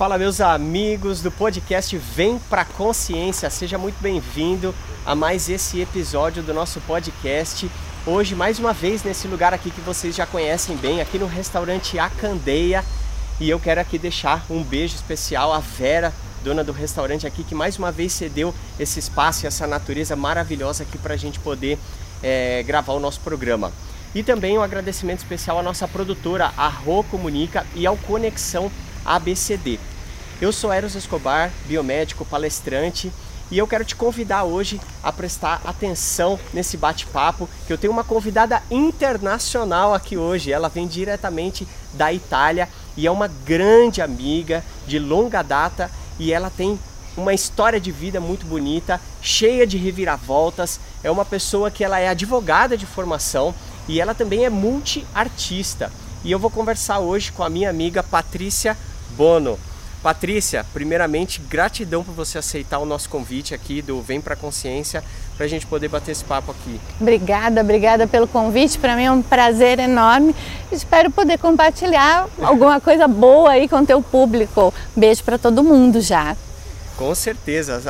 Fala meus amigos do podcast Vem Pra Consciência, seja muito bem-vindo a mais esse episódio do nosso podcast. Hoje, mais uma vez, nesse lugar aqui que vocês já conhecem bem, aqui no restaurante A Candeia. E eu quero aqui deixar um beijo especial à Vera, dona do restaurante aqui, que mais uma vez cedeu esse espaço e essa natureza maravilhosa aqui para a gente poder é, gravar o nosso programa. E também um agradecimento especial à nossa produtora, a Rô Comunica e ao Conexão ABCD. Eu sou Eros Escobar, biomédico, palestrante, e eu quero te convidar hoje a prestar atenção nesse bate-papo, que eu tenho uma convidada internacional aqui hoje. Ela vem diretamente da Itália e é uma grande amiga de longa data e ela tem uma história de vida muito bonita, cheia de reviravoltas. É uma pessoa que ela é advogada de formação e ela também é multi-artista. E eu vou conversar hoje com a minha amiga Patrícia Bono. Patrícia, primeiramente, gratidão por você aceitar o nosso convite aqui do Vem Pra Consciência para a gente poder bater esse papo aqui. Obrigada, obrigada pelo convite. Para mim é um prazer enorme. Espero poder compartilhar alguma coisa boa aí com o teu público. Beijo para todo mundo já. Com certeza,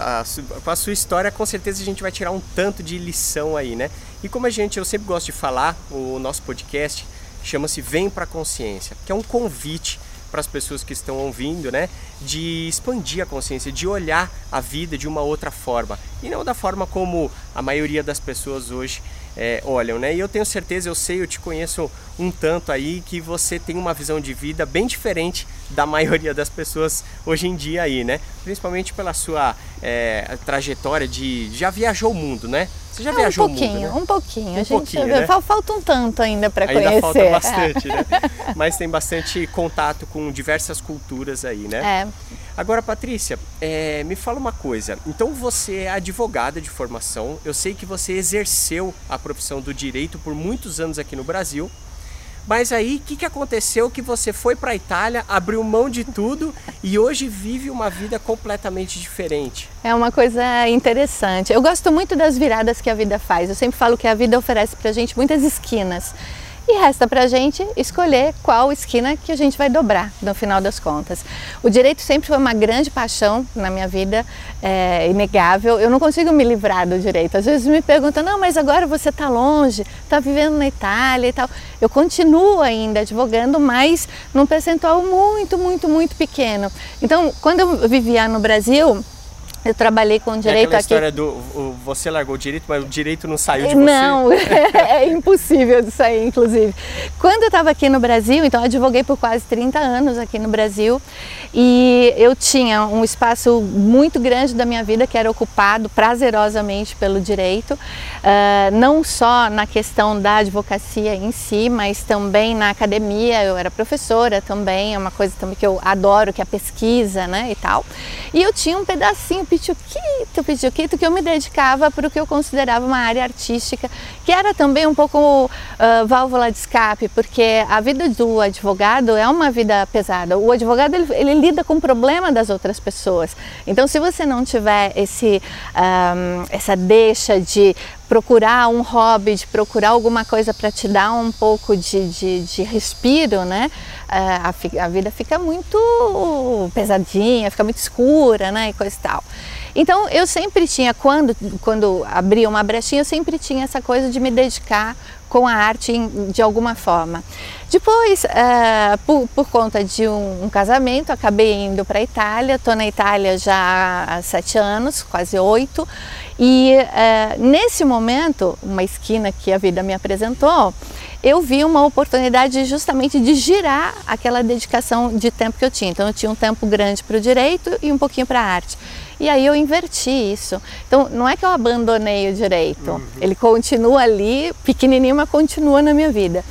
com a, a sua história, com certeza a gente vai tirar um tanto de lição aí, né? E como a gente, eu sempre gosto de falar, o nosso podcast chama-se Vem Pra Consciência, que é um convite para as pessoas que estão ouvindo, né? De expandir a consciência, de olhar a vida de uma outra forma e não da forma como a maioria das pessoas hoje é, olham, né? E eu tenho certeza, eu sei, eu te conheço um tanto aí que você tem uma visão de vida bem diferente da maioria das pessoas hoje em dia aí, né? Principalmente pela sua é, trajetória de já viajou o mundo, né? Você já é, viajou um pouquinho, o mundo, né? Um pouquinho, um a gente pouquinho, né? falta um tanto ainda para conhecer. Ainda falta bastante, né? Mas tem bastante contato com diversas culturas aí, né? É. Agora, Patrícia, é, me fala uma coisa. Então você é advogada de formação. Eu sei que você exerceu a profissão do direito por muitos anos aqui no Brasil. Mas aí, o que, que aconteceu que você foi para a Itália, abriu mão de tudo e hoje vive uma vida completamente diferente? É uma coisa interessante. Eu gosto muito das viradas que a vida faz. Eu sempre falo que a vida oferece para gente muitas esquinas e resta para a gente escolher qual esquina que a gente vai dobrar no final das contas. O direito sempre foi uma grande paixão na minha vida, é inegável. Eu não consigo me livrar do direito. Às vezes me perguntam, não, mas agora você está longe, está vivendo na Itália e tal. Eu continuo ainda advogando, mas num percentual muito, muito, muito pequeno. Então, quando eu vivia no Brasil, eu trabalhei com direito é aqui. história do você largou o direito, mas o direito não saiu de não, você. Não, é impossível de sair, inclusive. Quando eu estava aqui no Brasil, então eu advoguei por quase 30 anos aqui no Brasil e eu tinha um espaço muito grande da minha vida que era ocupado prazerosamente pelo direito, uh, não só na questão da advocacia em si, mas também na academia. Eu era professora também, é uma coisa também que eu adoro, que é a pesquisa, né, e tal. E eu tinha um pedacinho pituquito, pituquito, que eu me dedicava para o que eu considerava uma área artística, que era também um pouco uh, válvula de escape, porque a vida do advogado é uma vida pesada. O advogado ele, ele lida com o problema das outras pessoas. Então, se você não tiver esse, um, essa deixa de procurar um hobby, de procurar alguma coisa para te dar um pouco de, de, de respiro, né? É, a, a, vida fica muito pesadinha, fica muito escura, né? E coisa e tal. Então eu sempre tinha, quando, quando abria uma brechinha, eu sempre tinha essa coisa de me dedicar com a arte de alguma forma. Depois, uh, por, por, conta de um, um, casamento, acabei indo para a Itália. Estou na Itália já há sete anos, quase oito. E uh, nesse momento, uma esquina que a vida me apresentou, eu vi uma oportunidade justamente de girar aquela dedicação de tempo que eu tinha. Então, eu tinha um tempo grande para o direito e um pouquinho para a arte. E aí eu inverti isso. Então, não é que eu abandonei o direito, uhum. ele continua ali, pequenininho, mas continua na minha vida.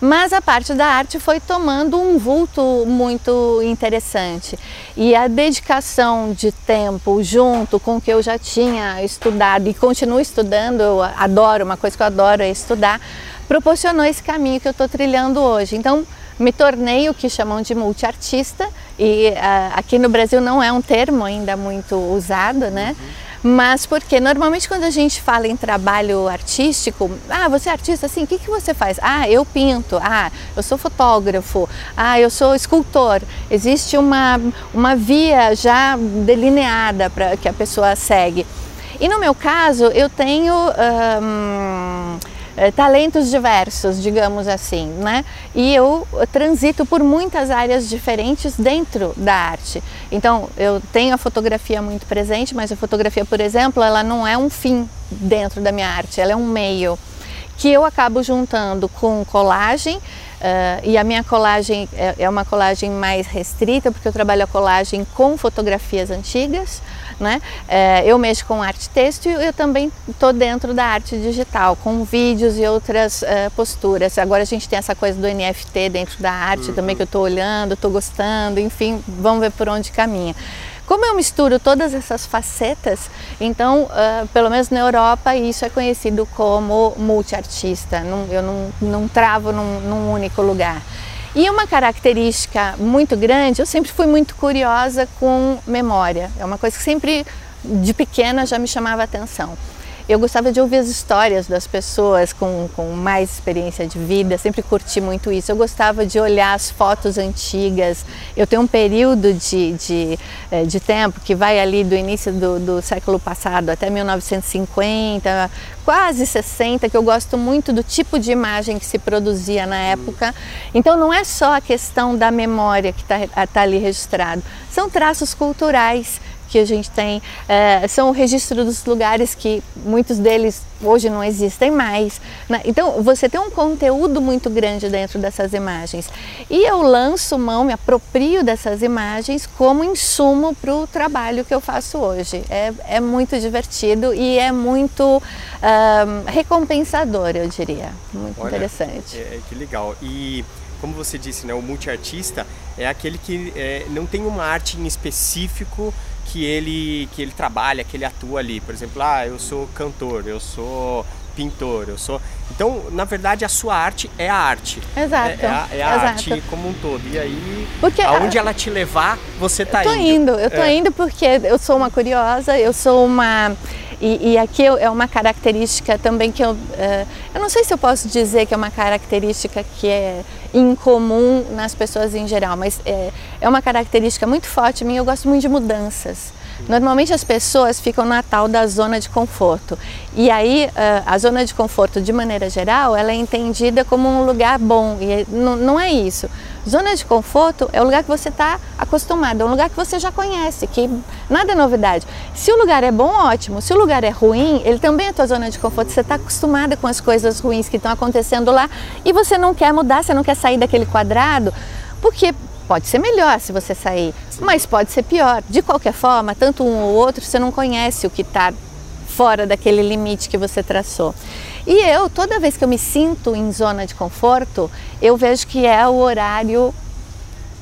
Mas a parte da arte foi tomando um vulto muito interessante. E a dedicação de tempo junto com o que eu já tinha estudado e continuo estudando, eu adoro, uma coisa que eu adoro é estudar, proporcionou esse caminho que eu estou trilhando hoje. Então, me tornei o que chamam de multiartista e uh, aqui no Brasil não é um termo ainda muito usado, né? Uhum. Mas porque normalmente quando a gente fala em trabalho artístico, ah, você é artista, assim, o que, que você faz? Ah, eu pinto, ah, eu sou fotógrafo, ah, eu sou escultor. Existe uma, uma via já delineada para que a pessoa segue. E no meu caso, eu tenho. Talentos diversos, digamos assim, né? E eu transito por muitas áreas diferentes dentro da arte. Então, eu tenho a fotografia muito presente, mas a fotografia, por exemplo, ela não é um fim dentro da minha arte, ela é um meio que eu acabo juntando com colagem, Uh, e a minha colagem é, é, uma colagem mais restrita, porque eu trabalho a colagem com fotografias antigas, né? Uh, eu mexo com arte texto e eu também estou dentro da arte digital, com vídeos e outras uh, posturas. Agora a gente tem essa coisa do NFT dentro da arte uhum. também, que eu estou olhando, estou gostando, enfim, vamos ver por onde caminha. Como eu misturo todas essas facetas, então, uh, pelo menos na Europa, isso é conhecido como multiartista. Não, eu não, não travo num, num único lugar. E uma característica muito grande, eu sempre fui muito curiosa com memória. É uma coisa que sempre, de pequena, já me chamava atenção. Eu gostava de ouvir as histórias das pessoas com, com mais experiência de vida, sempre curti muito isso. Eu gostava de olhar as fotos antigas. Eu tenho um período de, de, eh, de tempo que vai ali do início do, do século passado até 1950, quase 60, que eu gosto muito do tipo de imagem que se produzia na época. Então não é só a questão da memória que está tá ali registrado, são traços culturais que a gente tem é, são o registro dos lugares que muitos deles hoje não existem mais. Né? Então você tem um conteúdo muito grande dentro dessas imagens. E eu lanço mão, me aproprio dessas imagens como insumo para o trabalho que eu faço hoje. É, é muito divertido e é muito um, recompensador, eu diria. Muito Olha, interessante. É, que legal. E como você disse, né, o multiartista é aquele que é, não tem uma arte em específico que ele que ele trabalha, que ele atua ali. Por exemplo, ah, eu sou cantor, eu sou pintor, eu sou. Então, na verdade, a sua arte é a arte. Exato. É, é a, é a arte como um todo. E aí, porque aonde ela te levar, você tá eu tô indo. indo. Eu tô é. indo porque eu sou uma curiosa, eu sou uma e, e, aqui é uma característica também que eu, uh, eu não sei se eu posso dizer que é uma característica que é incomum nas pessoas em geral, mas é, é uma característica muito forte mim. Eu gosto muito de mudanças. Normalmente as pessoas ficam na tal da zona de conforto. E aí a zona de conforto, de maneira geral, ela é entendida como um lugar bom. E não é isso. Zona de conforto é o lugar que você está acostumado, é um lugar que você já conhece, que nada é novidade. Se o lugar é bom, ótimo. Se o lugar é ruim, ele também é tua zona de conforto. Você está acostumada com as coisas ruins que estão acontecendo lá e você não quer mudar, você não quer sair daquele quadrado, porque Pode ser melhor se você sair, mas pode ser pior. De qualquer forma, tanto um ou outro, você não conhece o que está fora daquele limite que você traçou. E eu, toda vez que eu me sinto em zona de conforto, eu vejo que é o horário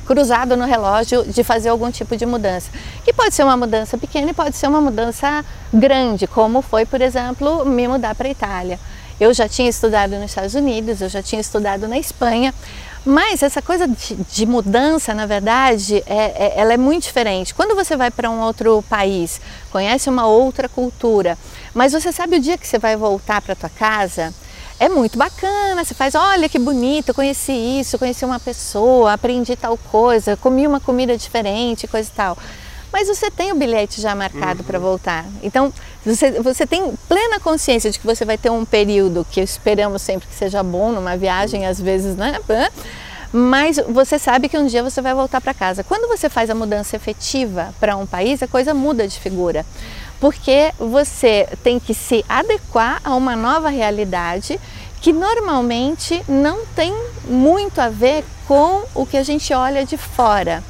cruzado no relógio de fazer algum tipo de mudança. Que pode ser uma mudança pequena e pode ser uma mudança grande, como foi, por exemplo, me mudar para a Itália. Eu já tinha estudado nos Estados Unidos, eu já tinha estudado na Espanha, mas essa coisa de, de mudança, na verdade, é, é, ela é muito diferente. Quando você vai para um outro país, conhece uma outra cultura, mas você sabe o dia que você vai voltar para tua casa, é muito bacana. Você faz, olha que bonito, conheci isso, conheci uma pessoa, aprendi tal coisa, comi uma comida diferente, coisa e tal mas você tem o bilhete já marcado uhum. para voltar. Então, você, você tem plena consciência de que você vai ter um período que esperamos sempre que seja bom numa viagem, às vezes, né? Mas você sabe que um dia você vai voltar para casa. Quando você faz a mudança efetiva para um país, a coisa muda de figura. Porque você tem que se adequar a uma nova realidade que normalmente não tem muito a ver com o que a gente olha de fora.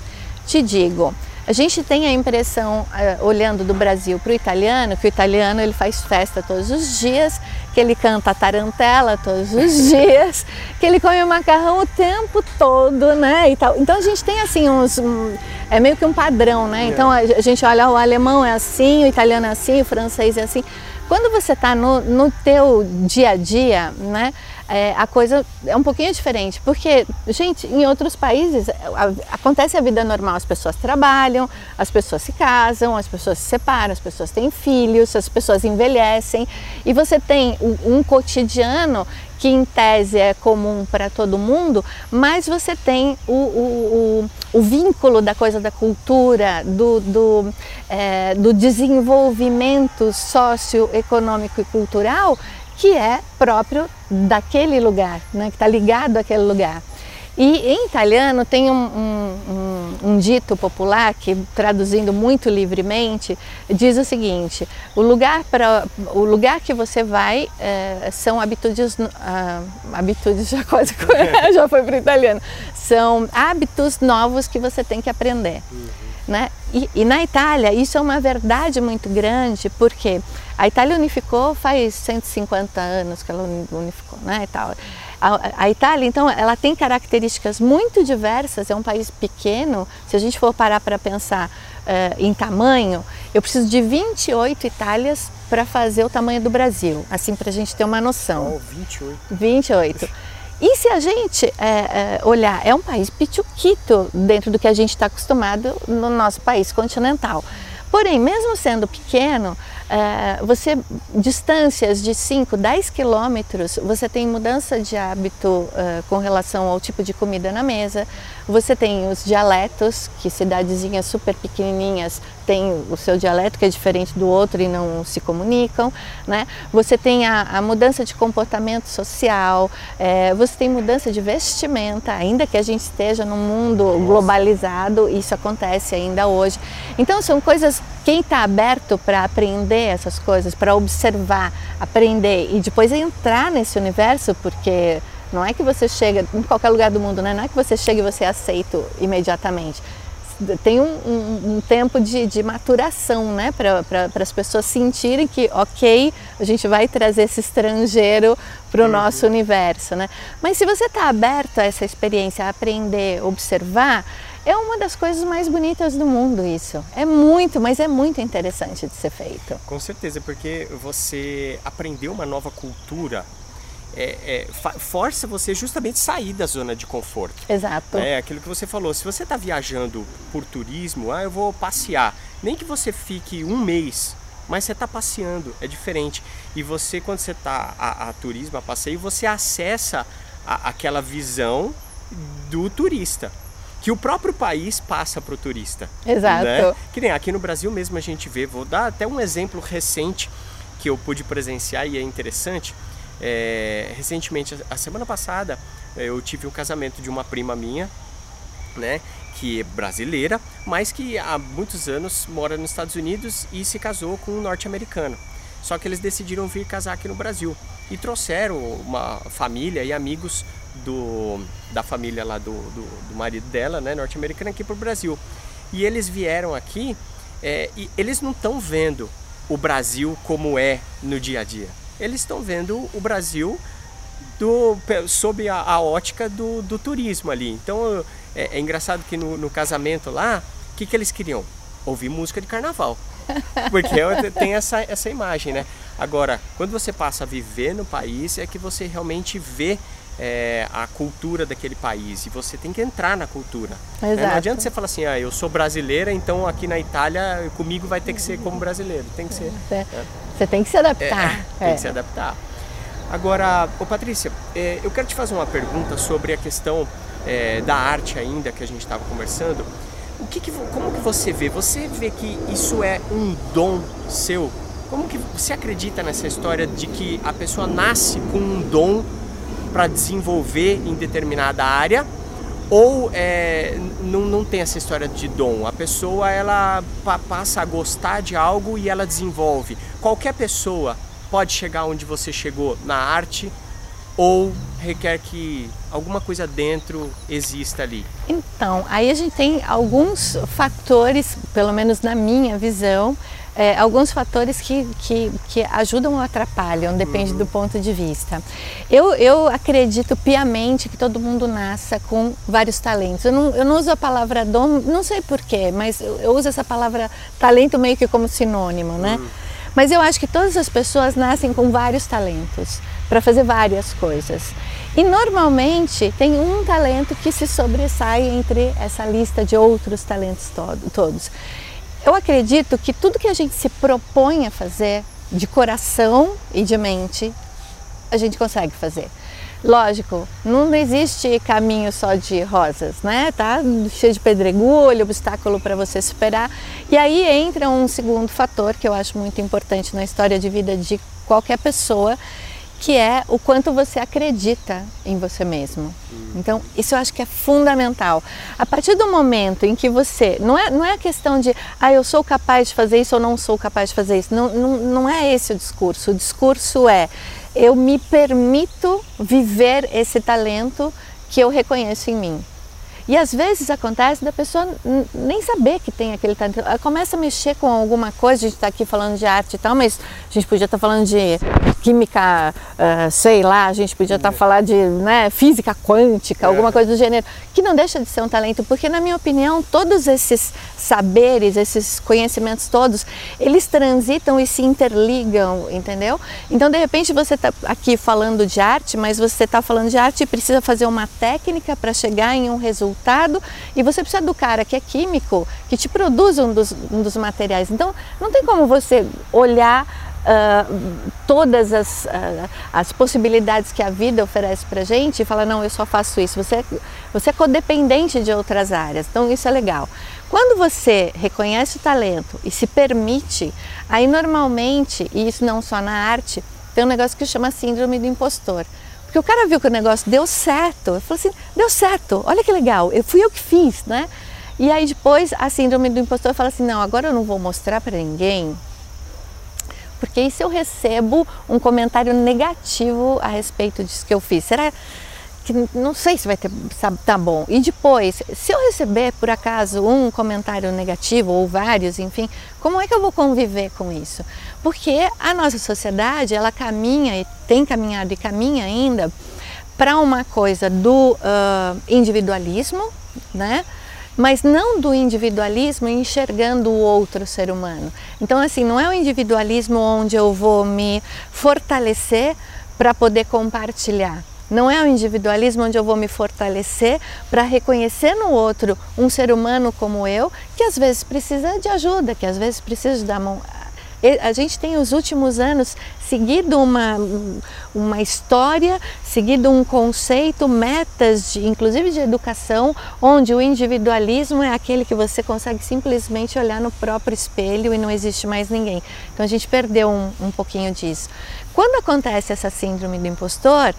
Te digo, a gente tem a impressão, uh, olhando do Brasil para o italiano, que o italiano ele faz festa todos os dias, que ele canta tarantela todos os dias, que ele come macarrão o tempo todo, né? E tal. Então a gente tem assim uns. Um, é meio que um padrão, né? Então a, a gente olha, o alemão é assim, o italiano é assim, o francês é assim. Quando você está no, no teu dia a dia, né? É, a coisa é um pouquinho diferente, porque, gente, em outros países a, acontece a vida normal, as pessoas trabalham, as pessoas se casam, as pessoas se separam, as pessoas têm filhos, as pessoas envelhecem e você tem um, um cotidiano que em tese é comum para todo mundo, mas você tem o, o, o, o vínculo da coisa da cultura, do, do, é, do desenvolvimento socioeconômico e cultural que é próprio daquele lugar, né, que está ligado àquele lugar. E em italiano tem um, um, um, um, dito popular que, traduzindo muito livremente, diz o seguinte: o lugar para o lugar que você vai é, são habitudes, ah, habitudes já quase já foi para o italiano, são hábitos novos que você tem que aprender. Uhum. Né? E, e, na Itália isso é uma verdade muito grande porque a Itália unificou faz 150 anos que ela unificou, né? E tal. A, a, Itália, então, ela tem características muito diversas, é um país pequeno. Se a gente for parar para pensar uh, em tamanho, eu preciso de 28 Itálias para fazer o tamanho do Brasil, assim para a gente ter uma noção. Oh, 28. 28. E se a gente é, é, olhar, é um país pituquito dentro do que a gente está acostumado no nosso país continental. Porém, mesmo sendo pequeno, é, você distâncias de 5, 10 quilômetros, você tem mudança de hábito é, com relação ao tipo de comida na mesa, você tem os dialetos, que cidadezinhas super pequenininhas têm o seu dialeto que é diferente do outro e não se comunicam, né? Você tem a, a mudança de comportamento social, é, você tem mudança de vestimenta, ainda que a gente esteja num mundo globalizado, isso acontece ainda hoje. Então são coisas quem está aberto para aprender essas coisas, para observar, aprender e depois entrar nesse universo, porque não é que você chega em qualquer lugar do mundo, né? não é que você chega e você aceita imediatamente. Tem um, um, um tempo de, de, maturação, né? Para pra, as pessoas sentirem que, ok, a gente vai trazer esse estrangeiro para o uhum. nosso universo, né? Mas se você está aberto a essa experiência, a aprender, observar, é uma das coisas mais bonitas do mundo isso. É muito, mas é muito interessante de ser feito. Com certeza, porque você aprendeu uma nova cultura é, é, força você justamente sair da zona de conforto. Exato. É aquilo que você falou. Se você está viajando por turismo, ah, eu vou passear. Nem que você fique um mês, mas você está passeando, é diferente. E você, quando você está a, a, turismo, a passeio, você acessa a, aquela visão do turista que o próprio país passa para o turista. Exato. Né? Que nem aqui no Brasil mesmo a gente vê, vou dar até um exemplo recente que eu pude presenciar e é interessante. É, recentemente, a semana passada, eu tive o casamento de uma prima minha, né, que é brasileira, mas que há muitos anos mora nos Estados Unidos e se casou com um norte-americano. Só que eles decidiram vir casar aqui no Brasil e trouxeram uma família e amigos do, da família lá do, do, do marido dela, né, norte-americana, aqui para o Brasil. E eles vieram aqui é, e eles não estão vendo o Brasil como é no dia a dia. Eles estão vendo o Brasil do, sob a, a ótica do, do, turismo ali. Então é, é engraçado que no, no casamento lá, o que, que eles queriam? Ouvir música de carnaval. Porque tem essa, essa imagem, né? Agora, quando você passa a viver no país, é que você realmente vê é, a cultura daquele país e você tem que entrar na cultura. Exato. É, não adianta você falar assim, ah, eu sou brasileira, então aqui na Itália comigo vai ter que ser como brasileiro. Tem que ser. É. você tem que se adaptar. É, tem que se adaptar. Agora, ô Patrícia, é, eu quero te fazer uma pergunta sobre a questão é, da arte ainda que a gente estava conversando. O que, que como que você vê? Você vê que isso é um dom seu? Como que você acredita nessa história de que a pessoa nasce com um dom para desenvolver em determinada área ou é, não, não tem essa história de dom. A pessoa ela pa passa a gostar de algo e ela desenvolve. Qualquer pessoa pode chegar onde você chegou na arte ou requer que alguma coisa dentro exista ali? Então, aí a gente tem alguns fatores, pelo menos na minha visão, é, alguns fatores que, que, que, ajudam ou atrapalham, depende uhum. do ponto de vista. Eu, eu acredito piamente que todo mundo nasça com vários talentos. Eu não, eu não uso a palavra dom, não sei porquê, mas eu, eu, uso essa palavra talento meio que como sinônimo, né? Uhum. Mas eu acho que todas as pessoas nascem com vários talentos para fazer várias coisas. E normalmente tem um talento que se sobressai entre essa lista de outros talentos todo, todos. Eu acredito que tudo que a gente se propõe a fazer de coração e de mente, a gente consegue fazer. Lógico, não existe caminho só de rosas, né? Tá cheio de pedregulho, obstáculo para você superar. E aí entra um segundo fator que eu acho muito importante na história de vida de qualquer pessoa, que é o quanto você acredita em você mesmo. Então, isso eu acho que é fundamental. A partir do momento em que você. Não é, não é a questão de, ah, eu sou capaz de fazer isso ou não sou capaz de fazer isso. Não, não, não é esse o discurso. O discurso é, eu me permito viver esse talento que eu reconheço em mim. E às vezes acontece da pessoa nem saber que tem aquele talento. Ela começa a mexer com alguma coisa, a gente está aqui falando de arte e tal, mas a gente podia estar tá falando de química, uh, sei lá, a gente podia estar tá falando de né, física quântica, é. alguma coisa do gênero, que não deixa de ser um talento, porque na minha opinião, todos esses saberes, esses conhecimentos todos, eles transitam e se interligam, entendeu? Então, de repente, você está aqui falando de arte, mas você está falando de arte e precisa fazer uma técnica para chegar em um resultado resultado e você precisa do cara que é químico, que te produz um dos, um dos materiais. Então, não tem como você olhar Uh, todas as, uh, as possibilidades que a vida oferece para gente e falar, não, eu só faço isso. Você, você é codependente de outras áreas, então isso é legal. Quando você reconhece o talento e se permite, aí normalmente, e isso não só na arte, tem um negócio que chama síndrome do impostor. Porque o cara viu que o negócio deu certo. Ele falou assim: deu certo, olha que legal, eu fui eu que fiz, né? E aí depois a síndrome do impostor fala assim: não, agora eu não vou mostrar para ninguém. Porque e se eu recebo um comentário negativo a respeito disso que eu fiz? Será que não sei se vai ter tá bom. E depois, se eu receber por acaso um comentário negativo ou vários, enfim, como é que eu vou conviver com isso? Porque a nossa sociedade, ela caminha e tem caminhado e caminha ainda para uma coisa do uh, individualismo, né? Mas não do individualismo enxergando o outro ser humano. Então, assim, não é o individualismo onde eu vou me fortalecer para poder compartilhar não é o individualismo onde eu vou me fortalecer para reconhecer no outro um ser humano como eu, que às vezes precisa de ajuda, que às vezes precisa da mão. A gente tem os últimos anos seguido uma, uma história, seguido um conceito, metas, de, inclusive de educação, onde o individualismo é aquele que você consegue simplesmente olhar no próprio espelho e não existe mais ninguém. Então a gente perdeu um, um pouquinho disso. Quando acontece essa síndrome do impostor,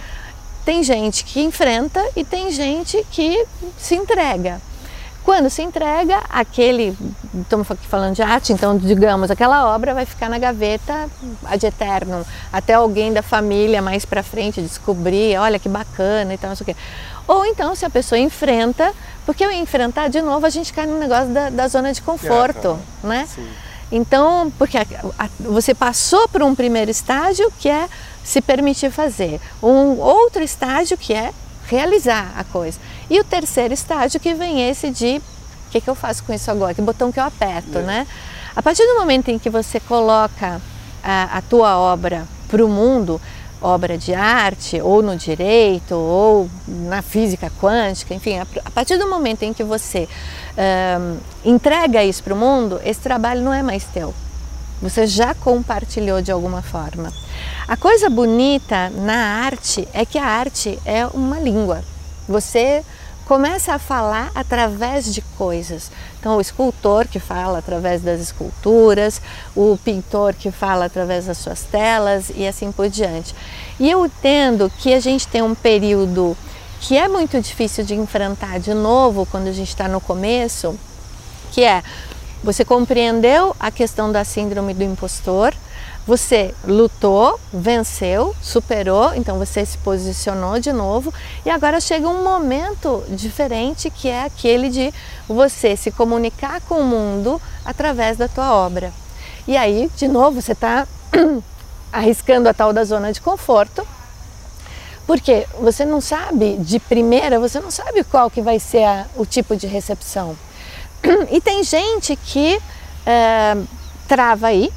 tem gente que enfrenta e tem gente que se entrega. Quando se entrega, aquele, estamos aqui falando de arte, então digamos, aquela obra vai ficar na gaveta ad eterno, até alguém da família mais para frente descobrir, olha que bacana e tal, não sei o quê. Ou então, se a pessoa enfrenta, porque enfrentar de novo, a gente cai no negócio da, da zona de conforto, é, né? Sim. Então, porque a, a, você passou por um primeiro estágio que é se permitir fazer. Um outro estágio que é realizar a coisa. E o terceiro estágio que vem esse de o que, que eu faço com isso agora? Que botão que eu aperto, é. né? A partir do momento em que você coloca a, a tua obra para o mundo, obra de arte, ou no direito, ou na física quântica, enfim, a, a partir do momento em que você um, entrega isso para o mundo, esse trabalho não é mais teu. Você já compartilhou de alguma forma. A coisa bonita na arte é que a arte é uma língua. Você começa a falar através de coisas. Então, o escultor que fala através das esculturas, o pintor que fala através das suas telas e assim por diante. E eu entendo que a gente tem um período que é muito difícil de enfrentar de novo quando a gente está no começo, que é você compreendeu a questão da síndrome do impostor, você lutou, venceu, superou, então você se posicionou de novo e agora chega um momento diferente que é aquele de você se comunicar com o mundo através da tua obra. E aí, de novo, você está arriscando a tal da zona de conforto, porque você não sabe de primeira, você não sabe qual que vai ser a, o tipo de recepção. E tem gente que é, trava aí,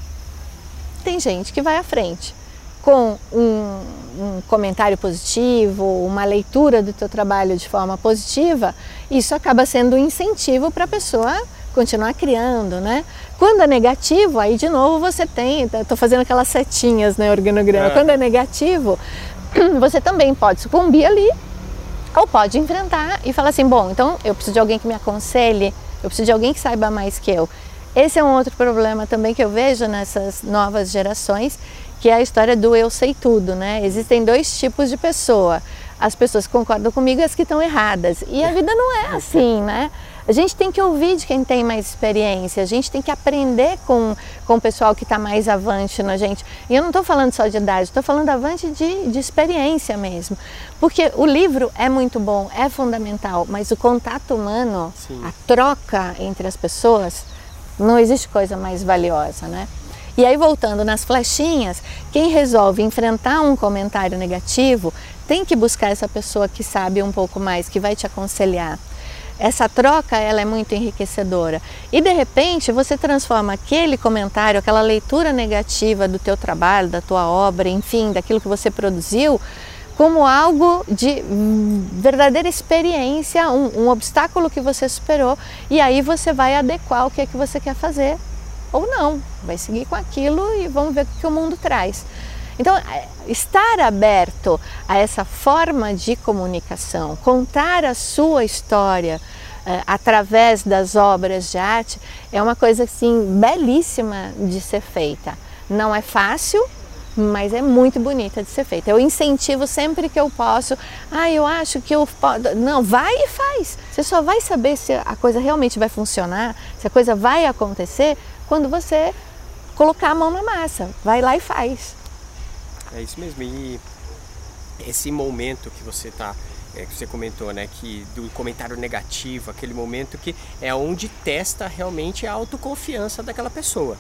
tem gente que vai à frente com um, um, comentário positivo, uma leitura do teu trabalho de forma positiva, isso acaba sendo um incentivo para a pessoa continuar criando, né? Quando é negativo, aí de novo você tem, estou fazendo aquelas setinhas, né, organograma. É. Quando é negativo, você também pode sucumbir ali ou pode enfrentar e falar assim, bom, então eu preciso de alguém que me aconselhe, eu preciso de alguém que saiba mais que eu. Esse é um outro problema também que eu vejo nessas novas gerações, que é a história do eu sei tudo, né? Existem dois tipos de pessoa. As pessoas que concordam comigo e as que estão erradas. E a vida não é assim, né? A gente tem que ouvir de quem tem mais experiência, a gente tem que aprender com, com o pessoal que está mais avante na gente. E eu não estou falando só de idade, estou falando avante de, de experiência mesmo. Porque o livro é muito bom, é fundamental, mas o contato humano, Sim. a troca entre as pessoas, não existe coisa mais valiosa, né? E aí, voltando nas flechinhas, quem resolve enfrentar um comentário negativo tem que buscar essa pessoa que sabe um pouco mais, que vai te aconselhar. Essa troca ela é muito enriquecedora. E de repente você transforma aquele comentário, aquela leitura negativa do teu trabalho, da tua obra, enfim, daquilo que você produziu, como algo de verdadeira experiência, um, um obstáculo que você superou, e aí você vai adequar o que é que você quer fazer ou não, vai seguir com aquilo e vamos ver o que o mundo traz. Então, é, estar aberto a essa forma de comunicação, contar a sua história uh, através das obras de arte, é uma coisa assim belíssima de ser feita. Não é fácil, mas é muito bonita de ser feita. Eu incentivo sempre que eu posso. Ah, eu acho que eu posso. Não, vai e faz. Você só vai saber se a coisa realmente vai funcionar, se a coisa vai acontecer, quando você colocar a mão na massa. Vai lá e faz. É isso mesmo. E esse momento que você está é, que você comentou, né, que do comentário negativo, aquele momento que é onde testa realmente a autoconfiança daquela pessoa,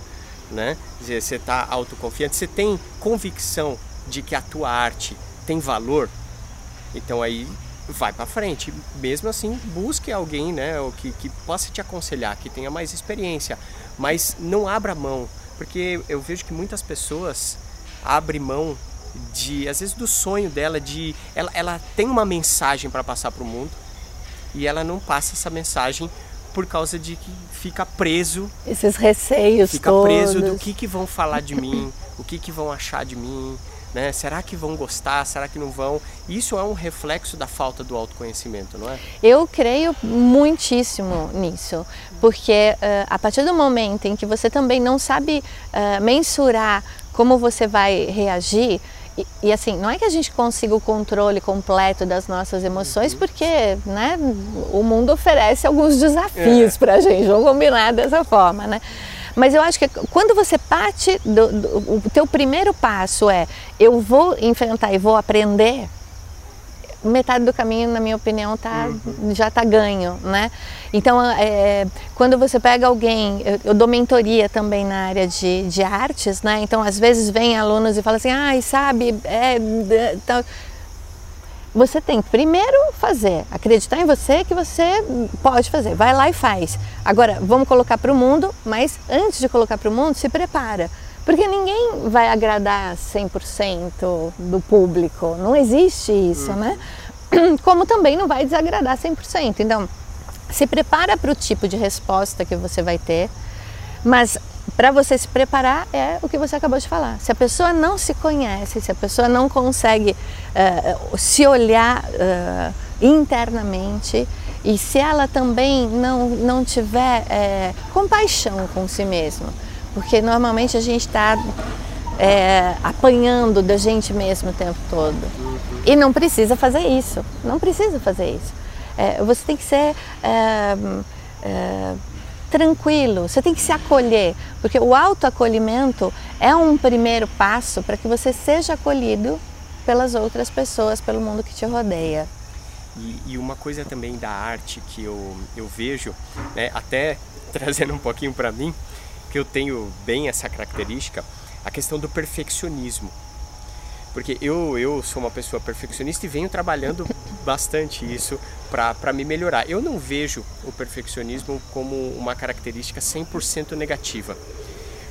né? Dizer, você está autoconfiante, você tem convicção de que a tua arte tem valor, então aí vai para frente. Mesmo assim, busque alguém, né, que, que possa te aconselhar, que tenha mais experiência, mas não abra mão, porque eu vejo que muitas pessoas abrem mão de, às vezes, do sonho dela de, ela, ela tem uma mensagem para passar para o mundo e ela não passa essa mensagem por causa de que fica preso. Esses receios Fica todos. preso do que, que vão falar de mim, o que, que vão achar de mim, né? Será que vão gostar? Será que não vão? Isso é um reflexo da falta do autoconhecimento, não é? Eu creio muitíssimo nisso, porque uh, a partir do momento em que você também não sabe uh, mensurar como você vai reagir, e, e, assim, não é que a gente consiga o controle completo das nossas emoções, uhum. porque né, o mundo oferece alguns desafios é. para a gente, vamos combinar dessa forma, né? Mas eu acho que quando você parte, do, do, o teu primeiro passo é eu vou enfrentar e vou aprender, metade do caminho, na minha opinião, tá, uhum. já está ganho, né? Então, é, quando você pega alguém, eu, eu, dou mentoria também na área de, de artes, né? Então, às vezes vem alunos e falam assim, ai, sabe, é, tá, você tem que primeiro fazer, acreditar em você que você pode fazer, vai lá e faz. Agora, vamos colocar para o mundo, mas antes de colocar para o mundo, se prepara. Porque ninguém vai agradar 100% do público, não existe isso, né? Como também não vai desagradar 100%. Então, se prepara para o tipo de resposta que você vai ter, mas para você se preparar é o que você acabou de falar. Se a pessoa não se conhece, se a pessoa não consegue uh, se olhar uh, internamente e se ela também não, não tiver uh, compaixão com si mesma, porque normalmente a gente está apanhando da gente mesmo o tempo todo e não precisa fazer isso, não precisa fazer isso. você tem que ser tranquilo, você tem que se acolher, porque o autoacolhimento é um primeiro passo para que você seja acolhido pelas outras pessoas, pelo mundo que te rodeia. E, e uma coisa também da arte que eu, eu vejo, né, até trazendo um pouquinho para mim, que eu tenho bem essa característica, a questão do perfeccionismo. Porque eu, eu sou uma pessoa perfeccionista e venho trabalhando bastante isso para me melhorar. Eu não vejo o perfeccionismo como uma característica 100% negativa.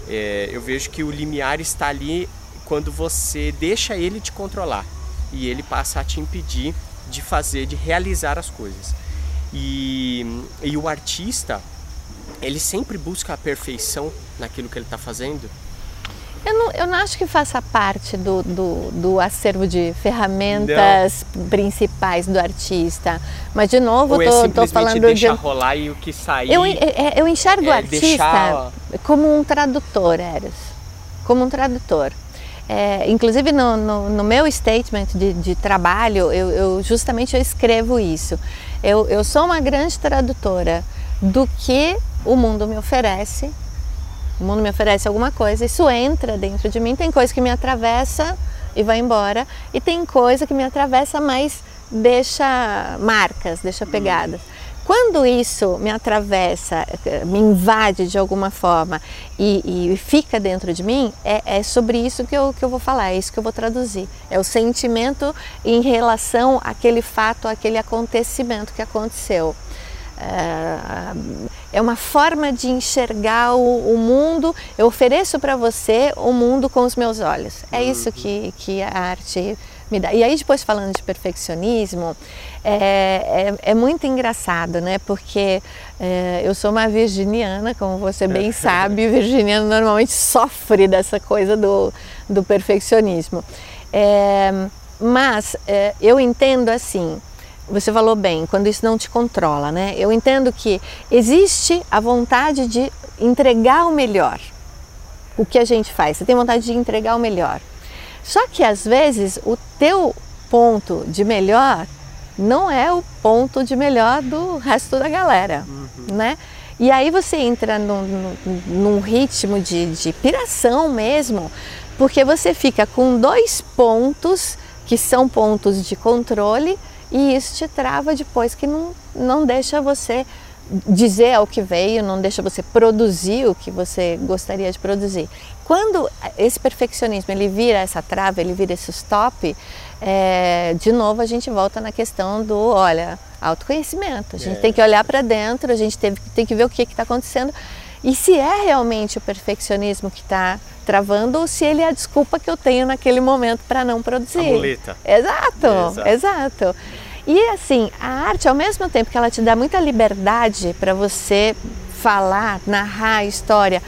É, eu vejo que o limiar está ali quando você deixa ele te controlar e ele passa a te impedir de fazer, de realizar as coisas. E, e o artista, ele sempre busca a perfeição naquilo que ele está fazendo. Eu não, eu não acho que faça parte do, do, do acervo de ferramentas não. principais do artista. Mas, de novo, Ou tô, é tô falando deixar de. rolar e o que sair. Eu, é, eu enxergo é, o artista deixar... como um tradutor, Eros. Como um tradutor. É, inclusive no, no, no, meu statement de, de trabalho, eu, eu, justamente eu escrevo isso. Eu, eu sou uma grande tradutora do que o mundo me oferece o mundo me oferece alguma coisa, isso entra dentro de mim. Tem coisa que me atravessa e vai embora, e tem coisa que me atravessa, mas deixa marcas, deixa pegadas. Quando isso me atravessa, me invade de alguma forma e, e fica dentro de mim, é, é, sobre isso que eu, que eu vou falar, é isso que eu vou traduzir. É o sentimento em relação àquele fato, àquele acontecimento que aconteceu. É, é uma forma de enxergar o, o mundo. Eu ofereço para você o mundo com os meus olhos. É isso que, que a arte me dá. E aí, depois falando de perfeccionismo, é, é, é muito engraçado, né? Porque é, eu sou uma virginiana, como você bem sabe, o virginiano normalmente sofre dessa coisa do, do perfeccionismo. É, mas é, eu entendo assim você falou bem, quando isso não te controla, né? Eu entendo que existe a vontade de entregar o melhor. O que a gente faz? Você tem vontade de entregar o melhor. Só que às vezes o teu ponto de melhor não é o ponto de melhor do resto da galera, uhum. né? E aí você entra num, num, ritmo de, de piração mesmo, porque você fica com dois pontos que são pontos de controle e isso te trava depois que não, não deixa você dizer ao que veio, não deixa você produzir o que você gostaria de produzir. Quando esse perfeccionismo ele vira essa trava, ele vira esse stop, é, de novo a gente volta na questão do, olha, autoconhecimento. A gente é. tem que olhar para dentro, a gente tem, tem que ver o que está acontecendo e se é realmente o perfeccionismo que está travando ou se ele é a desculpa que eu tenho naquele momento para não produzir. A muleta. Exato, exato, exato. E assim, a arte, ao mesmo tempo que ela te dá muita liberdade para você falar, narrar a história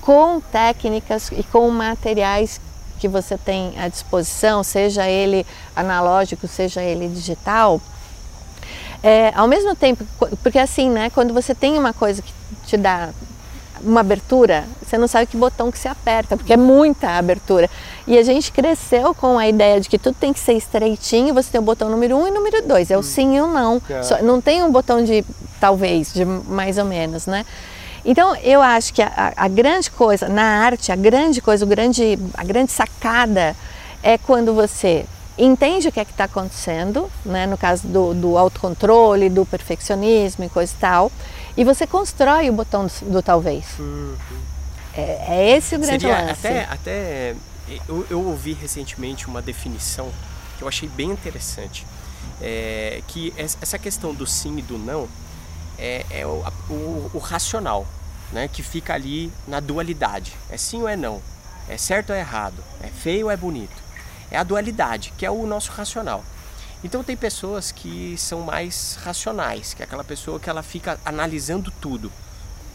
com técnicas e com materiais que você tem à disposição, seja ele analógico, seja ele digital, é, ao mesmo tempo, porque assim, né, quando você tem uma coisa que te dá uma abertura, você não sabe que botão que se aperta, porque é muita abertura. E a gente cresceu com a ideia de que tudo tem que ser estreitinho, você tem o botão número um e número dois, é o hum. sim e o não. É. Só, não tem um botão de talvez, de mais ou menos, né? Então eu acho que a, a grande coisa na arte, a grande coisa, o grande, a grande sacada é quando você entende o que é que está acontecendo, né? no caso do, do autocontrole, do perfeccionismo e coisa e tal, e você constrói o botão do, do talvez. Uhum. É, é, esse o grande Seria lance. Até, até eu, eu, ouvi recentemente uma definição que eu achei bem interessante. É, que essa questão do sim e do não é, é o, o, o, racional, né? que fica ali na dualidade. É sim ou é não? É certo ou é errado? É feio ou é bonito? É a dualidade, que é o nosso racional. Então tem pessoas que são mais racionais, que é aquela pessoa que ela fica analisando tudo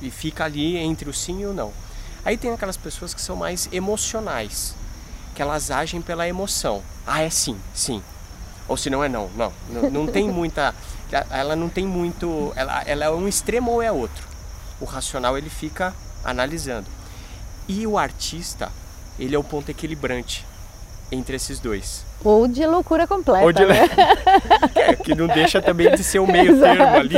e fica ali entre o sim e o não. Aí tem aquelas pessoas que são mais emocionais, que elas agem pela emoção. Ah, é sim, sim. Ou se não é não, não. Não, não tem muita. Ela não tem muito. Ela, ela é um extremo ou é outro. O racional ele fica analisando. E o artista, ele é o ponto equilibrante entre esses dois. Ou de loucura completa, Ou de... né? é, que não deixa também de ser o meio termo ali,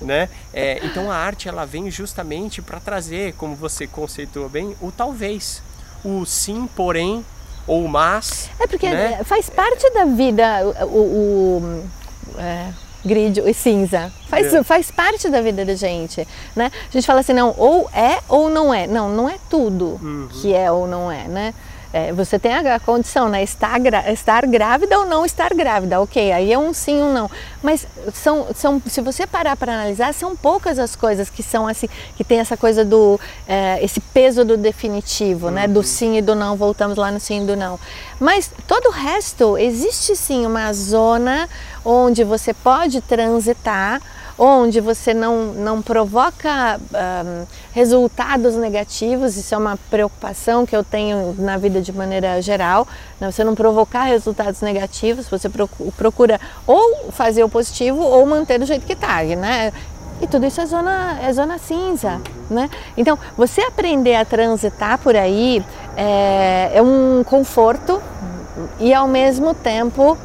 né? É, então a arte ela vem justamente para trazer, como você conceitou bem, o talvez, o sim, porém, ou mas. É porque né? faz parte da vida o, o é, grid e cinza. Faz, é. faz parte da vida da gente, né? A gente fala assim, não, ou é ou não é. Não, não é tudo uhum. que é ou não é, né? É, você tem a, condição, né? Estar, estar grávida ou não estar grávida, ok, aí é um sim ou um não. Mas são, são, se você parar para analisar, são poucas as coisas que são assim, que tem essa coisa do, é, esse peso do definitivo, né? Do sim e do não, voltamos lá no sim e do não. Mas todo o resto, existe sim uma zona onde você pode transitar onde você não, não provoca um, resultados negativos, isso é uma preocupação que eu tenho na vida de maneira geral, né? você não provocar resultados negativos, você procura ou fazer o positivo ou manter do jeito que está, né? E tudo isso é zona, é zona cinza, né? Então, você aprender a transitar por aí é, é um conforto e ao mesmo tempo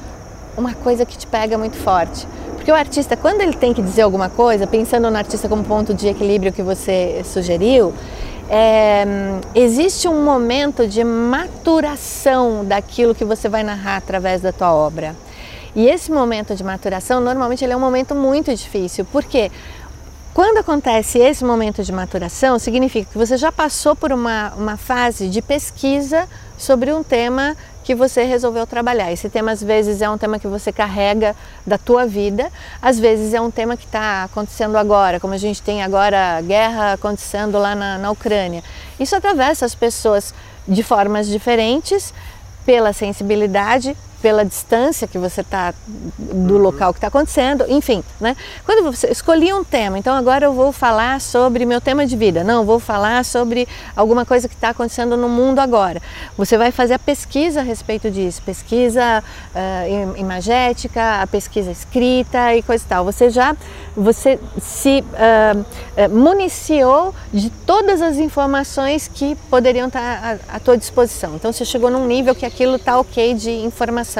uma coisa que te pega muito forte. Porque o artista, quando ele tem que dizer alguma coisa, pensando no artista como ponto de equilíbrio que você sugeriu, é, existe um momento de maturação daquilo que você vai narrar através da tua obra. E esse momento de maturação, normalmente, ele é um momento muito difícil. Por quê? Quando acontece esse momento de maturação, significa que você já passou por uma, uma fase de pesquisa sobre um tema que você resolveu trabalhar. Esse tema às vezes é um tema que você carrega da tua vida, às vezes é um tema que está acontecendo agora, como a gente tem agora a guerra acontecendo lá na, na Ucrânia. Isso atravessa as pessoas de formas diferentes, pela sensibilidade, pela distância que você está do uhum. local que está acontecendo, enfim, né? Quando você escolhi um tema, então agora eu vou falar sobre meu tema de vida, não, vou falar sobre alguma coisa que está acontecendo no mundo agora. Você vai fazer a pesquisa a respeito disso, pesquisa uh, imagética, a pesquisa escrita e coisa e tal. Você já você se uh, municiou de todas as informações que poderiam estar à, à tua disposição. Então você chegou num nível que aquilo está ok de informação.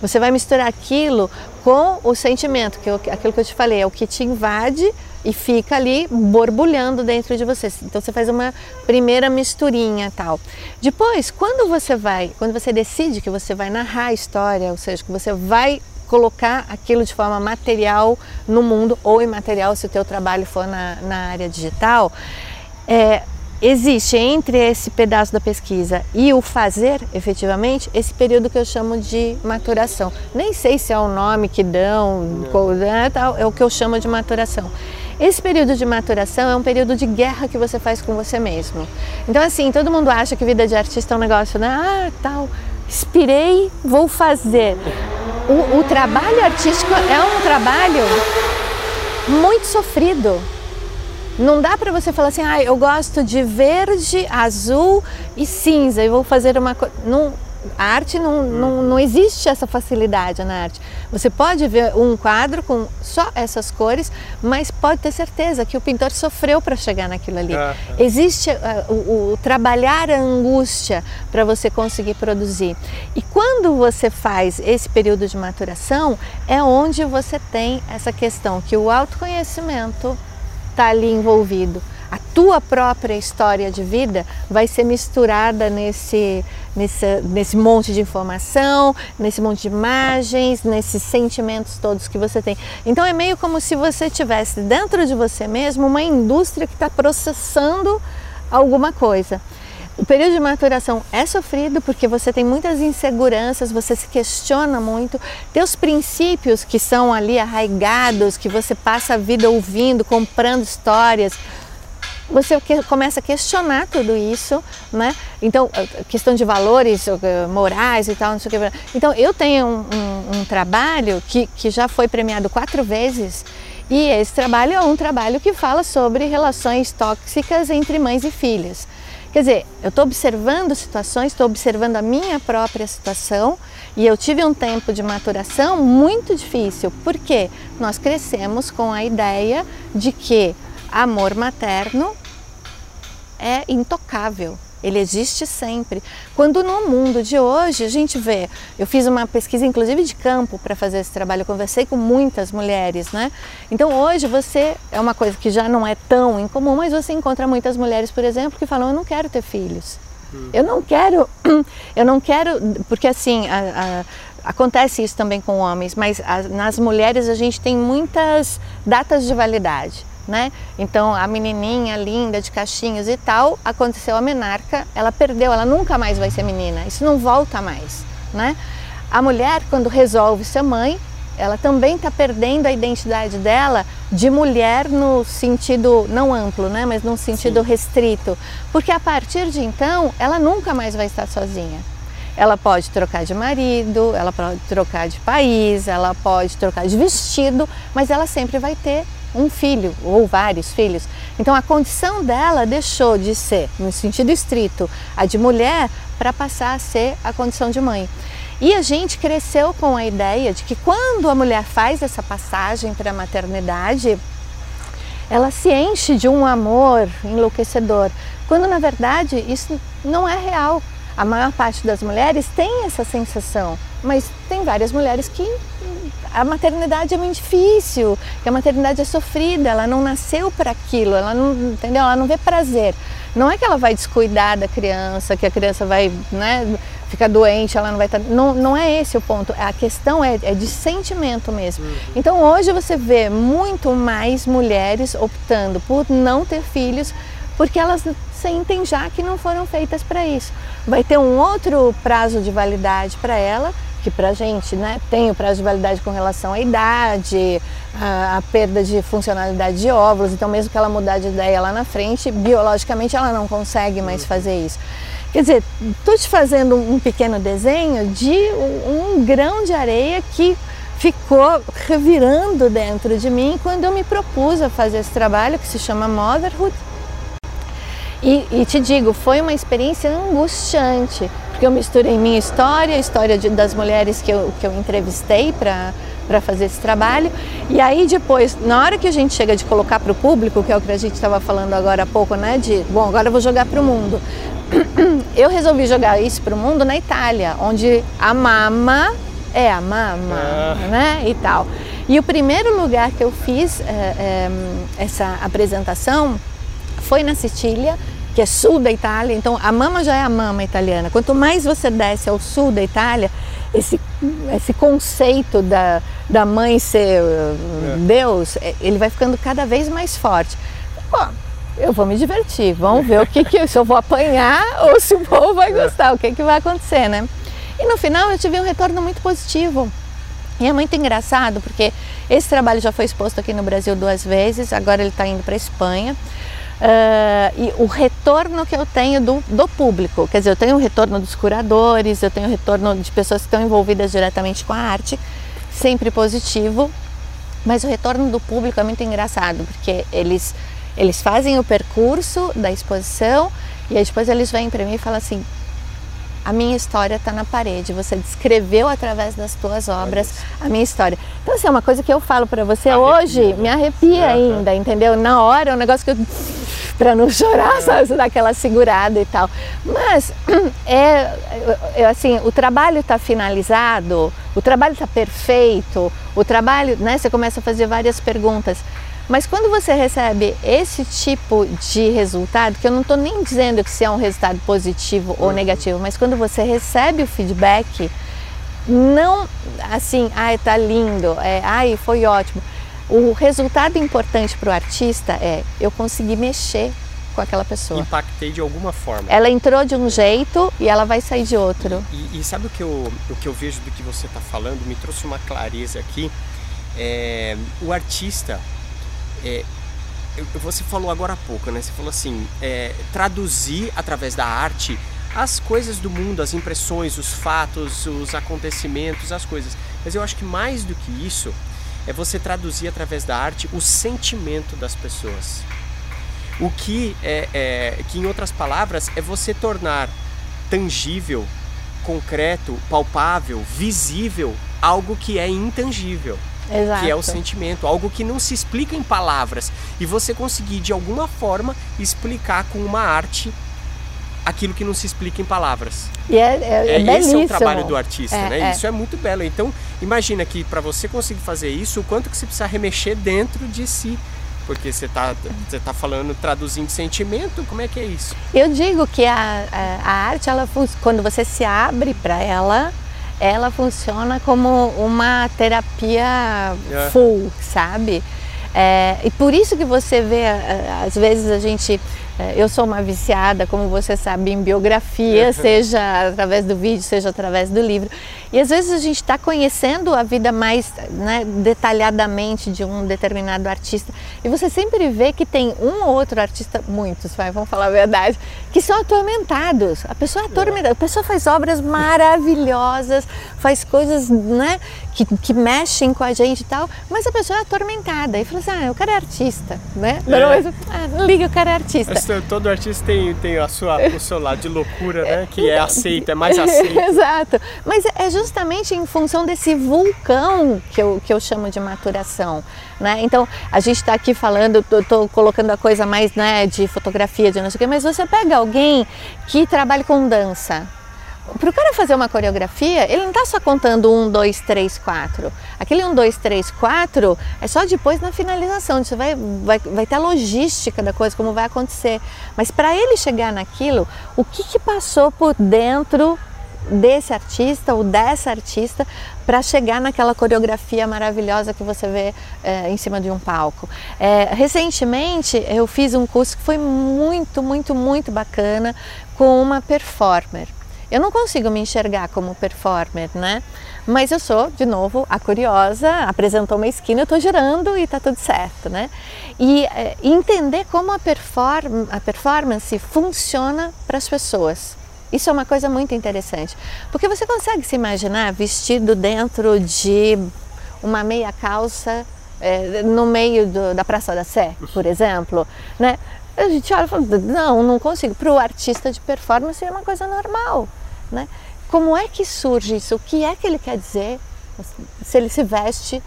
Você vai misturar aquilo com o sentimento, que eu, aquilo que eu te falei, é o que te invade e fica ali borbulhando dentro de você. Então você faz uma primeira misturinha tal. Depois, quando você vai, quando você decide que você vai narrar a história, ou seja, que você vai colocar aquilo de forma material no mundo ou imaterial se o teu trabalho for na, na área digital, é, existe entre esse pedaço da pesquisa e o fazer efetivamente esse período que eu chamo de maturação. Nem sei se é o nome que dão, é, tal, é o que eu chamo de maturação. Esse período de maturação é um período de guerra que você faz com você mesmo. Então, assim, todo mundo acha que vida de artista é um negócio, né? Ah, tal, inspirei, vou fazer o, o trabalho artístico é um trabalho muito sofrido. Não dá para você falar assim, ah, eu gosto de verde, azul e cinza e vou fazer uma coisa. A arte não, não, não existe essa facilidade na arte. Você pode ver um quadro com só essas cores, mas pode ter certeza que o pintor sofreu para chegar naquilo ali. Uhum. Existe uh, o, o, trabalhar a angústia para você conseguir produzir. E quando você faz esse período de maturação, é onde você tem essa questão que o autoconhecimento está ali envolvido a tua própria história de vida vai ser misturada nesse, nesse, nesse monte de informação, nesse monte de imagens, nesses sentimentos todos que você tem. Então é meio como se você tivesse dentro de você mesmo uma indústria que está processando alguma coisa. O período de maturação é sofrido porque você tem muitas inseguranças, você se questiona muito, teus princípios que são ali arraigados, que você passa a vida ouvindo, comprando histórias, você começa a questionar tudo isso, né? Então, questão de valores morais e tal, não sei o que. Então, eu tenho um, um, um trabalho que, que já foi premiado quatro vezes e esse trabalho é um trabalho que fala sobre relações tóxicas entre mães e filhas. Quer dizer, eu estou observando situações, estou observando a minha própria situação e eu tive um tempo de maturação muito difícil, porque nós crescemos com a ideia de que amor materno é intocável. Ele existe sempre. Quando no mundo de hoje a gente vê, eu fiz uma pesquisa inclusive de campo para fazer esse trabalho, eu conversei com muitas mulheres, né? Então hoje você é uma coisa que já não é tão incomum, mas você encontra muitas mulheres, por exemplo, que falam: "Eu não quero ter filhos". Hum. Eu não quero, eu não quero, porque assim, a, a, acontece isso também com homens, mas a, nas mulheres a gente tem muitas datas de validade. Né? Então a menininha linda de cachinhos e tal, aconteceu a menarca, ela perdeu, ela nunca mais vai ser menina, isso não volta mais, né? A mulher, quando resolve ser mãe, ela também está perdendo a identidade dela de mulher no sentido não amplo, né, mas num sentido Sim. restrito, porque a partir de então ela nunca mais vai estar sozinha. Ela pode trocar de marido, ela pode trocar de país, ela pode trocar de vestido, mas ela sempre vai ter um filho ou vários filhos. Então a condição dela deixou de ser, no sentido estrito, a de mulher para passar a ser a condição de mãe. E a gente cresceu com a ideia de que quando a mulher faz essa passagem para a maternidade, ela se enche de um amor enlouquecedor, quando na verdade isso não é real. A maior parte das mulheres tem essa sensação, mas tem várias mulheres que a maternidade é muito difícil, que a maternidade é sofrida, ela não nasceu para aquilo, ela não, entendeu? Ela não vê prazer. Não é que ela vai descuidar da criança, que a criança vai, né, ficar doente, ela não vai estar. Tá, não, não é esse o ponto. A questão é, é de sentimento mesmo. Uhum. Então hoje você vê muito mais mulheres optando por não ter filhos porque elas sentem já que não foram feitas para isso. Vai ter um outro prazo de validade para ela, que para a gente né, tem o prazo de validade com relação à idade, a, a, perda de funcionalidade de óvulos, então mesmo que ela mudar de ideia lá na frente, biologicamente ela não consegue mais uhum. fazer isso. Quer dizer, estou te fazendo um pequeno desenho de um, um grão de areia que ficou revirando dentro de mim quando eu me propus a fazer esse trabalho que se chama Motherhood. E, e te digo, foi uma experiência angustiante, porque eu misturei minha história, a história de, das mulheres que eu, que eu entrevistei para fazer esse trabalho. E aí depois, na hora que a gente chega de colocar para o público, que é o que a gente estava falando agora há pouco, né? De, bom, agora eu vou jogar para o mundo. eu resolvi jogar isso para o mundo na Itália, onde a mama é a mama, ah. né? E tal. E o primeiro lugar que eu fiz é, é, essa apresentação foi na Sicília, que é sul da Itália. Então a mama já é a mama italiana. Quanto mais você desce ao sul da Itália, esse, esse conceito da, da mãe ser é. Deus, ele vai ficando cada vez mais forte. Bom, eu vou me divertir, vamos ver o que, que se eu vou apanhar ou se o povo vai gostar, o que, que vai acontecer, né? E no final eu tive um retorno muito positivo. E é muito engraçado porque esse trabalho já foi exposto aqui no Brasil duas vezes, agora ele está indo para a Espanha. Uh, e o retorno que eu tenho do, do público, quer dizer, eu tenho o retorno dos curadores, eu tenho o retorno de pessoas que estão envolvidas diretamente com a arte, sempre positivo, mas o retorno do público é muito engraçado, porque eles eles fazem o percurso da exposição e aí depois eles vêm para mim e falam assim: a minha história está na parede. Você descreveu através das tuas obras a minha história. Então, assim, é uma coisa que eu falo para você arrepia, hoje, me arrepia ainda, entendeu? Na hora é um negócio que eu. Para não chorar, sabe? Dar aquela segurada e tal. Mas, é, é assim, o trabalho está finalizado, o trabalho está perfeito, o trabalho, né? Você começa a fazer várias perguntas. Mas quando você recebe esse tipo de resultado, que eu não estou nem dizendo que se é um resultado positivo ou uhum. negativo, mas quando você recebe o feedback, não assim, ai, tá lindo, é, ai, foi ótimo. O resultado importante para o artista é eu consegui mexer com aquela pessoa. Impactei de alguma forma. Ela entrou de um jeito e ela vai sair de outro. E, e sabe o que, eu, o que eu vejo do que você está falando? Me trouxe uma clareza aqui. É, o artista, é, você falou agora há pouco, né? Você falou assim, é, traduzir através da arte as coisas do mundo, as impressões, os fatos, os acontecimentos, as coisas. Mas eu acho que mais do que isso é você traduzir através da arte o sentimento das pessoas. O que é, é que em outras palavras é você tornar tangível, concreto, palpável, visível algo que é intangível. Exato. que é o sentimento, algo que não se explica em palavras e você conseguir de alguma forma explicar com uma arte aquilo que não se explica em palavras. E é, é, é esse é o trabalho do artista, é, né? É. Isso é muito belo. Então, imagina que para você conseguir fazer isso, o quanto que você precisa remexer dentro de si. Porque você está você tá falando, traduzindo sentimento, como é que é isso? Eu digo que a, a, a arte, ela, quando você se abre para ela, ela funciona como uma terapia é. full, sabe? É, e por isso que você vê, às vezes a gente é, eu sou uma viciada, como você sabe, em biografia, seja através do vídeo, seja através do livro. E às vezes a gente está conhecendo a vida mais né, detalhadamente de um determinado artista e você sempre vê que tem um ou outro artista, muitos, vai, vamos falar a verdade, que são atormentados. A pessoa é atormentada, a pessoa faz obras maravilhosas, faz coisas né, que, que mexem com a gente e tal, mas a pessoa é atormentada e fala assim: ah, o cara é artista, né? É. Ah, não liga, o cara é artista. Mas todo artista tem, tem a sua, o seu lado de loucura, né? Que é aceito, é mais aceito. Exato. Mas é justamente em função desse vulcão que eu, que eu chamo de maturação. Né? Então, a gente está aqui falando, estou colocando a coisa mais né, de fotografia, de não sei o quê, mas você pega alguém que trabalha com dança, para o cara fazer uma coreografia, ele não está só contando um, dois, três, quatro. Aquele um, dois, três, quatro é só depois na finalização. Você vai, vai, vai ter a logística da coisa, como vai acontecer. Mas para ele chegar naquilo, o que, que passou por dentro desse artista ou dessa artista para chegar naquela coreografia maravilhosa que você vê é, em cima de um palco. É, recentemente eu fiz um curso que foi muito, muito, muito bacana com uma performer. Eu não consigo me enxergar como performer, né? Mas eu sou, de novo, a curiosa, apresentou uma esquina, eu estou girando e está tudo certo, né? E é, entender como a, perform a performance funciona para as pessoas. Isso é uma coisa muito interessante, porque você consegue se imaginar vestido dentro de uma meia calça é, no meio do, da Praça da Sé, por exemplo, né? A gente olha e fala, não, não consigo. Para o artista de performance é uma coisa normal, né? Como é que surge isso? O que é que ele quer dizer se ele se veste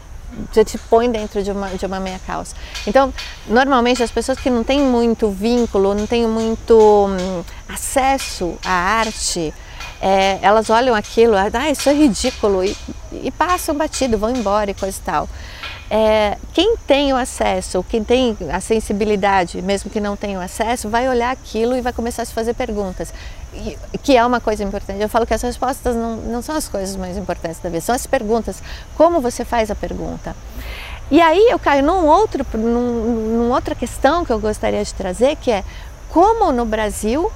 já te põe dentro de uma, de uma meia calça. Então, normalmente as pessoas que não têm muito vínculo, não têm muito hum, acesso à arte, é, elas olham aquilo, ah, isso é ridículo, e, e passam batido, vão embora e coisa e tal. É, quem tem o acesso, quem tem a sensibilidade, mesmo que não tenha o acesso, vai olhar aquilo e vai começar a se fazer perguntas, e, que é uma coisa importante. Eu falo que as respostas não, não são as coisas mais importantes da vida, são as perguntas. Como você faz a pergunta? E aí eu caio num outro, num, numa outra questão que eu gostaria de trazer, que é como no Brasil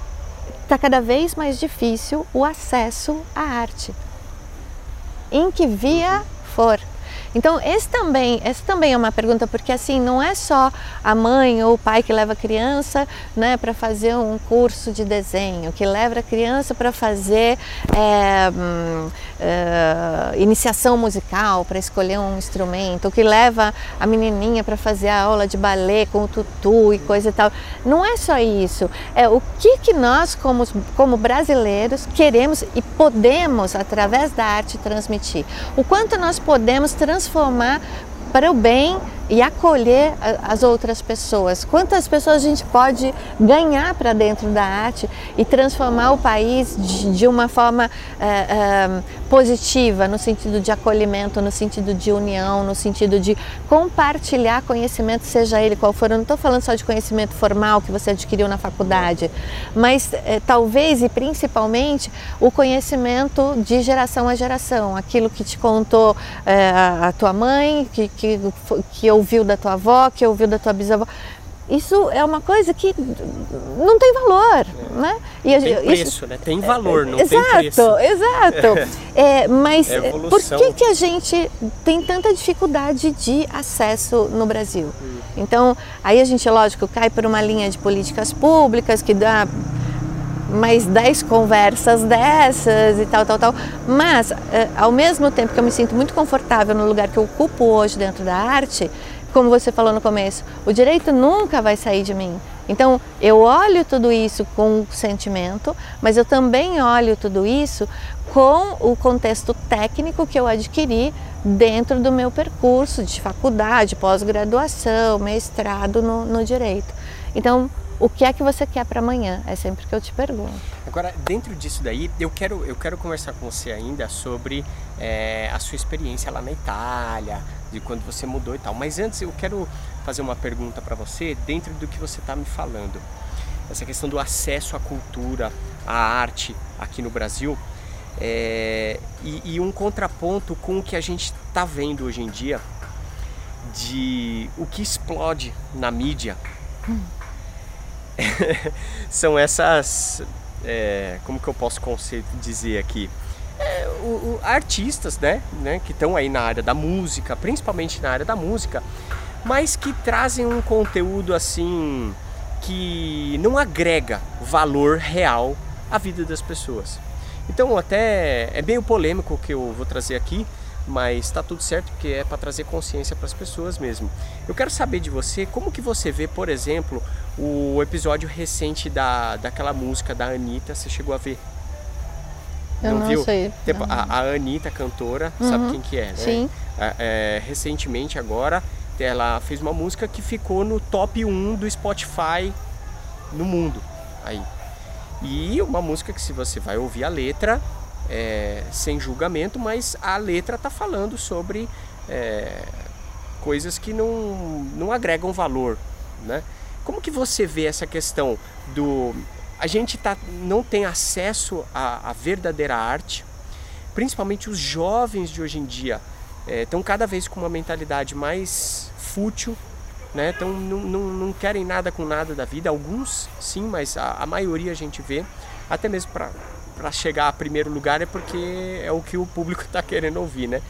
está cada vez mais difícil o acesso à arte. Em que via for. Então, esse também, esse também é uma pergunta, porque assim, não é só a mãe ou o pai que leva a criança né, para fazer um curso de desenho, que leva a criança para fazer é, é, iniciação musical, para escolher um instrumento, que leva a menininha para fazer a aula de balé com o tutu e coisa e tal. Não é só isso. É o que, que nós, como, como brasileiros, queremos e podemos, através da arte, transmitir. O quanto nós podemos transformar para o bem e acolher as outras pessoas. Quantas pessoas a gente pode ganhar para dentro da arte e transformar o país de, de uma forma é, é, positiva, no sentido de acolhimento, no sentido de união, no sentido de compartilhar conhecimento, seja ele qual for. Eu não estou falando só de conhecimento formal que você adquiriu na faculdade, mas é, talvez e principalmente o conhecimento de geração a geração, aquilo que te contou a tua mãe, que, que, que ouviu da tua avó, que ouviu da tua bisavó. Isso é uma coisa que não tem valor, né? E tem preço, isso... né? Tem valor, não exato, tem preço. Exato, exato. É, mas é por que, que a gente tem tanta dificuldade de acesso no Brasil? Hum. Então, aí a gente, lógico, cai por uma linha de políticas públicas que dá mais dez conversas dessas e tal, tal, tal. Mas, eh, ao mesmo tempo que eu me sinto muito confortável no lugar que eu ocupo hoje dentro da arte, como você falou no começo, o direito nunca vai sair de mim. Então, eu olho tudo isso com sentimento, mas eu também olho tudo isso com o contexto técnico que eu adquiri dentro do meu percurso de faculdade, pós-graduação, mestrado no, no direito. Então, o que é que você quer para amanhã? É sempre que eu te pergunto. Agora, dentro disso daí, eu quero, eu quero conversar com você ainda sobre é, a sua experiência lá na Itália, de quando você mudou e tal. Mas antes, eu quero fazer uma pergunta para você dentro do que você está me falando. Essa questão do acesso à cultura, à arte aqui no Brasil. É, e, e um contraponto com o que a gente está vendo hoje em dia de o que explode na mídia. São essas. É, como que eu posso dizer aqui? É, o, o, artistas, né, né, que estão aí na área da música, principalmente na área da música, mas que trazem um conteúdo assim que não agrega valor real à vida das pessoas. Então até é meio polêmico o que eu vou trazer aqui, mas está tudo certo porque é para trazer consciência para as pessoas mesmo. Eu quero saber de você como que você vê, por exemplo, o episódio recente da, daquela música da Anitta, você chegou a ver? Eu não, não viu? sei. Tipo, a, a Anitta, cantora, uhum. sabe quem que é, né? Sim. É, é, recentemente agora ela fez uma música que ficou no top 1 do Spotify no mundo. Aí. E uma música que se você vai ouvir a letra, é, sem julgamento, mas a letra tá falando sobre é, coisas que não, não agregam valor, né? Como que você vê essa questão do a gente tá, não tem acesso à, à verdadeira arte, principalmente os jovens de hoje em dia estão é, cada vez com uma mentalidade mais fútil, né? Então não, não, não, querem nada com nada da vida. Alguns sim, mas a, a maioria a gente vê, até mesmo para chegar a primeiro lugar é porque é o que o público está querendo ouvir, né?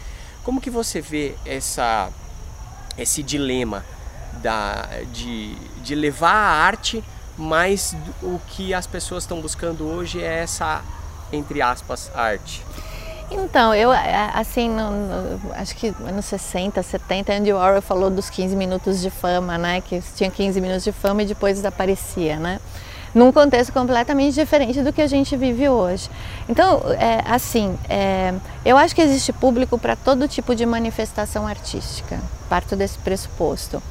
Como que você vê essa, esse dilema da, de, de levar a arte, mas o que as pessoas estão buscando hoje é essa, entre aspas, arte? Então, eu, assim, no, no, acho que anos 60, 70, Andy Warhol falou dos 15 minutos de fama, né? Que tinha 15 minutos de fama e depois desaparecia, né? Num contexto completamente diferente do que a gente vive hoje. Então, é, assim, é, eu acho que existe público para todo tipo de manifestação artística, parto desse pressuposto.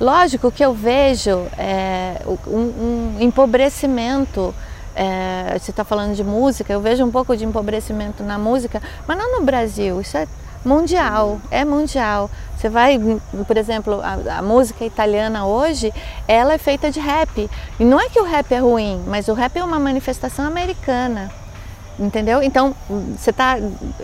Lógico que eu vejo é, um, um empobrecimento é, você está falando de música, eu vejo um pouco de empobrecimento na música, mas não no Brasil, isso é mundial, é mundial. Você vai, por exemplo, a, a, música italiana hoje, ela é feita de rap. E não é que o rap é ruim, mas o rap é uma manifestação americana entendeu? Então você está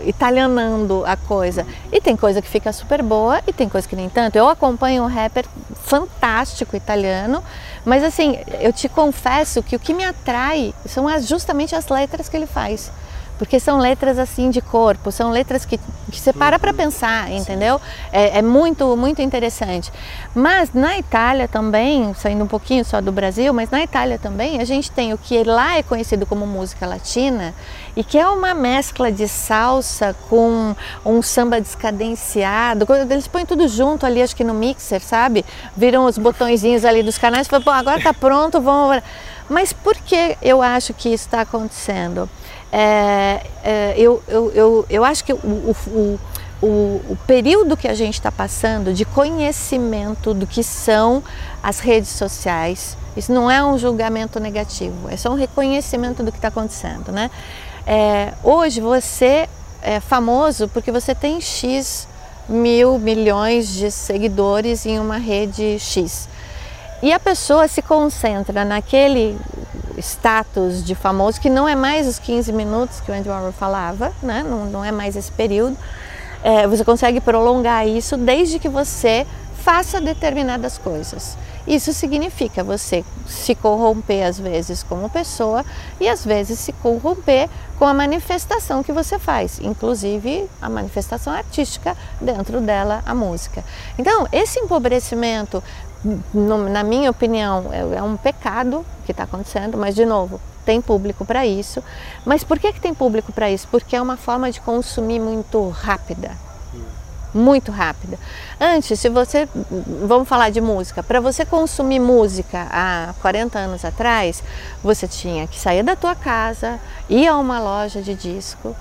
italianando a coisa. E tem coisa que fica super boa e tem coisa que nem tanto. Eu acompanho um rapper fantástico italiano, mas assim, eu te confesso que o que me atrai são as, justamente as letras que ele faz porque são letras assim de corpo, são letras que, que você para para pensar, entendeu? É, é, muito, muito interessante. Mas na Itália também, saindo um pouquinho só do Brasil, mas na Itália também a gente tem o que lá é conhecido como música latina e que é uma mescla de salsa com um samba descadenciado. Eles põem tudo junto ali, acho que no mixer, sabe? Viram os botõezinhos ali dos canais e falam, pô, agora tá pronto, vamos. Mas por que eu acho que isso está acontecendo? É, é, eu, eu, eu, eu acho que o, o, o, o período que a gente está passando de conhecimento do que são as redes sociais, isso não é um julgamento negativo, é só um reconhecimento do que está acontecendo, né? É, hoje você é famoso porque você tem X mil milhões de seguidores em uma rede X. E a pessoa se concentra naquele status de famoso, que não é mais os 15 minutos que o Andy Warhol falava, né? não, não é mais esse período. É, você consegue prolongar isso desde que você faça determinadas coisas. Isso significa você se corromper às vezes como pessoa e às vezes se corromper com a manifestação que você faz, inclusive a manifestação artística dentro dela a música. Então, esse empobrecimento na minha opinião, é, é um pecado que está acontecendo, mas de novo, tem público para isso. Mas por que, que tem público para isso? Porque é uma forma de consumir muito rápida. Muito rápida. Antes, se você. Vamos falar de música. Para você consumir música há 40 anos atrás, você tinha que sair da tua casa, ir a uma loja de disco,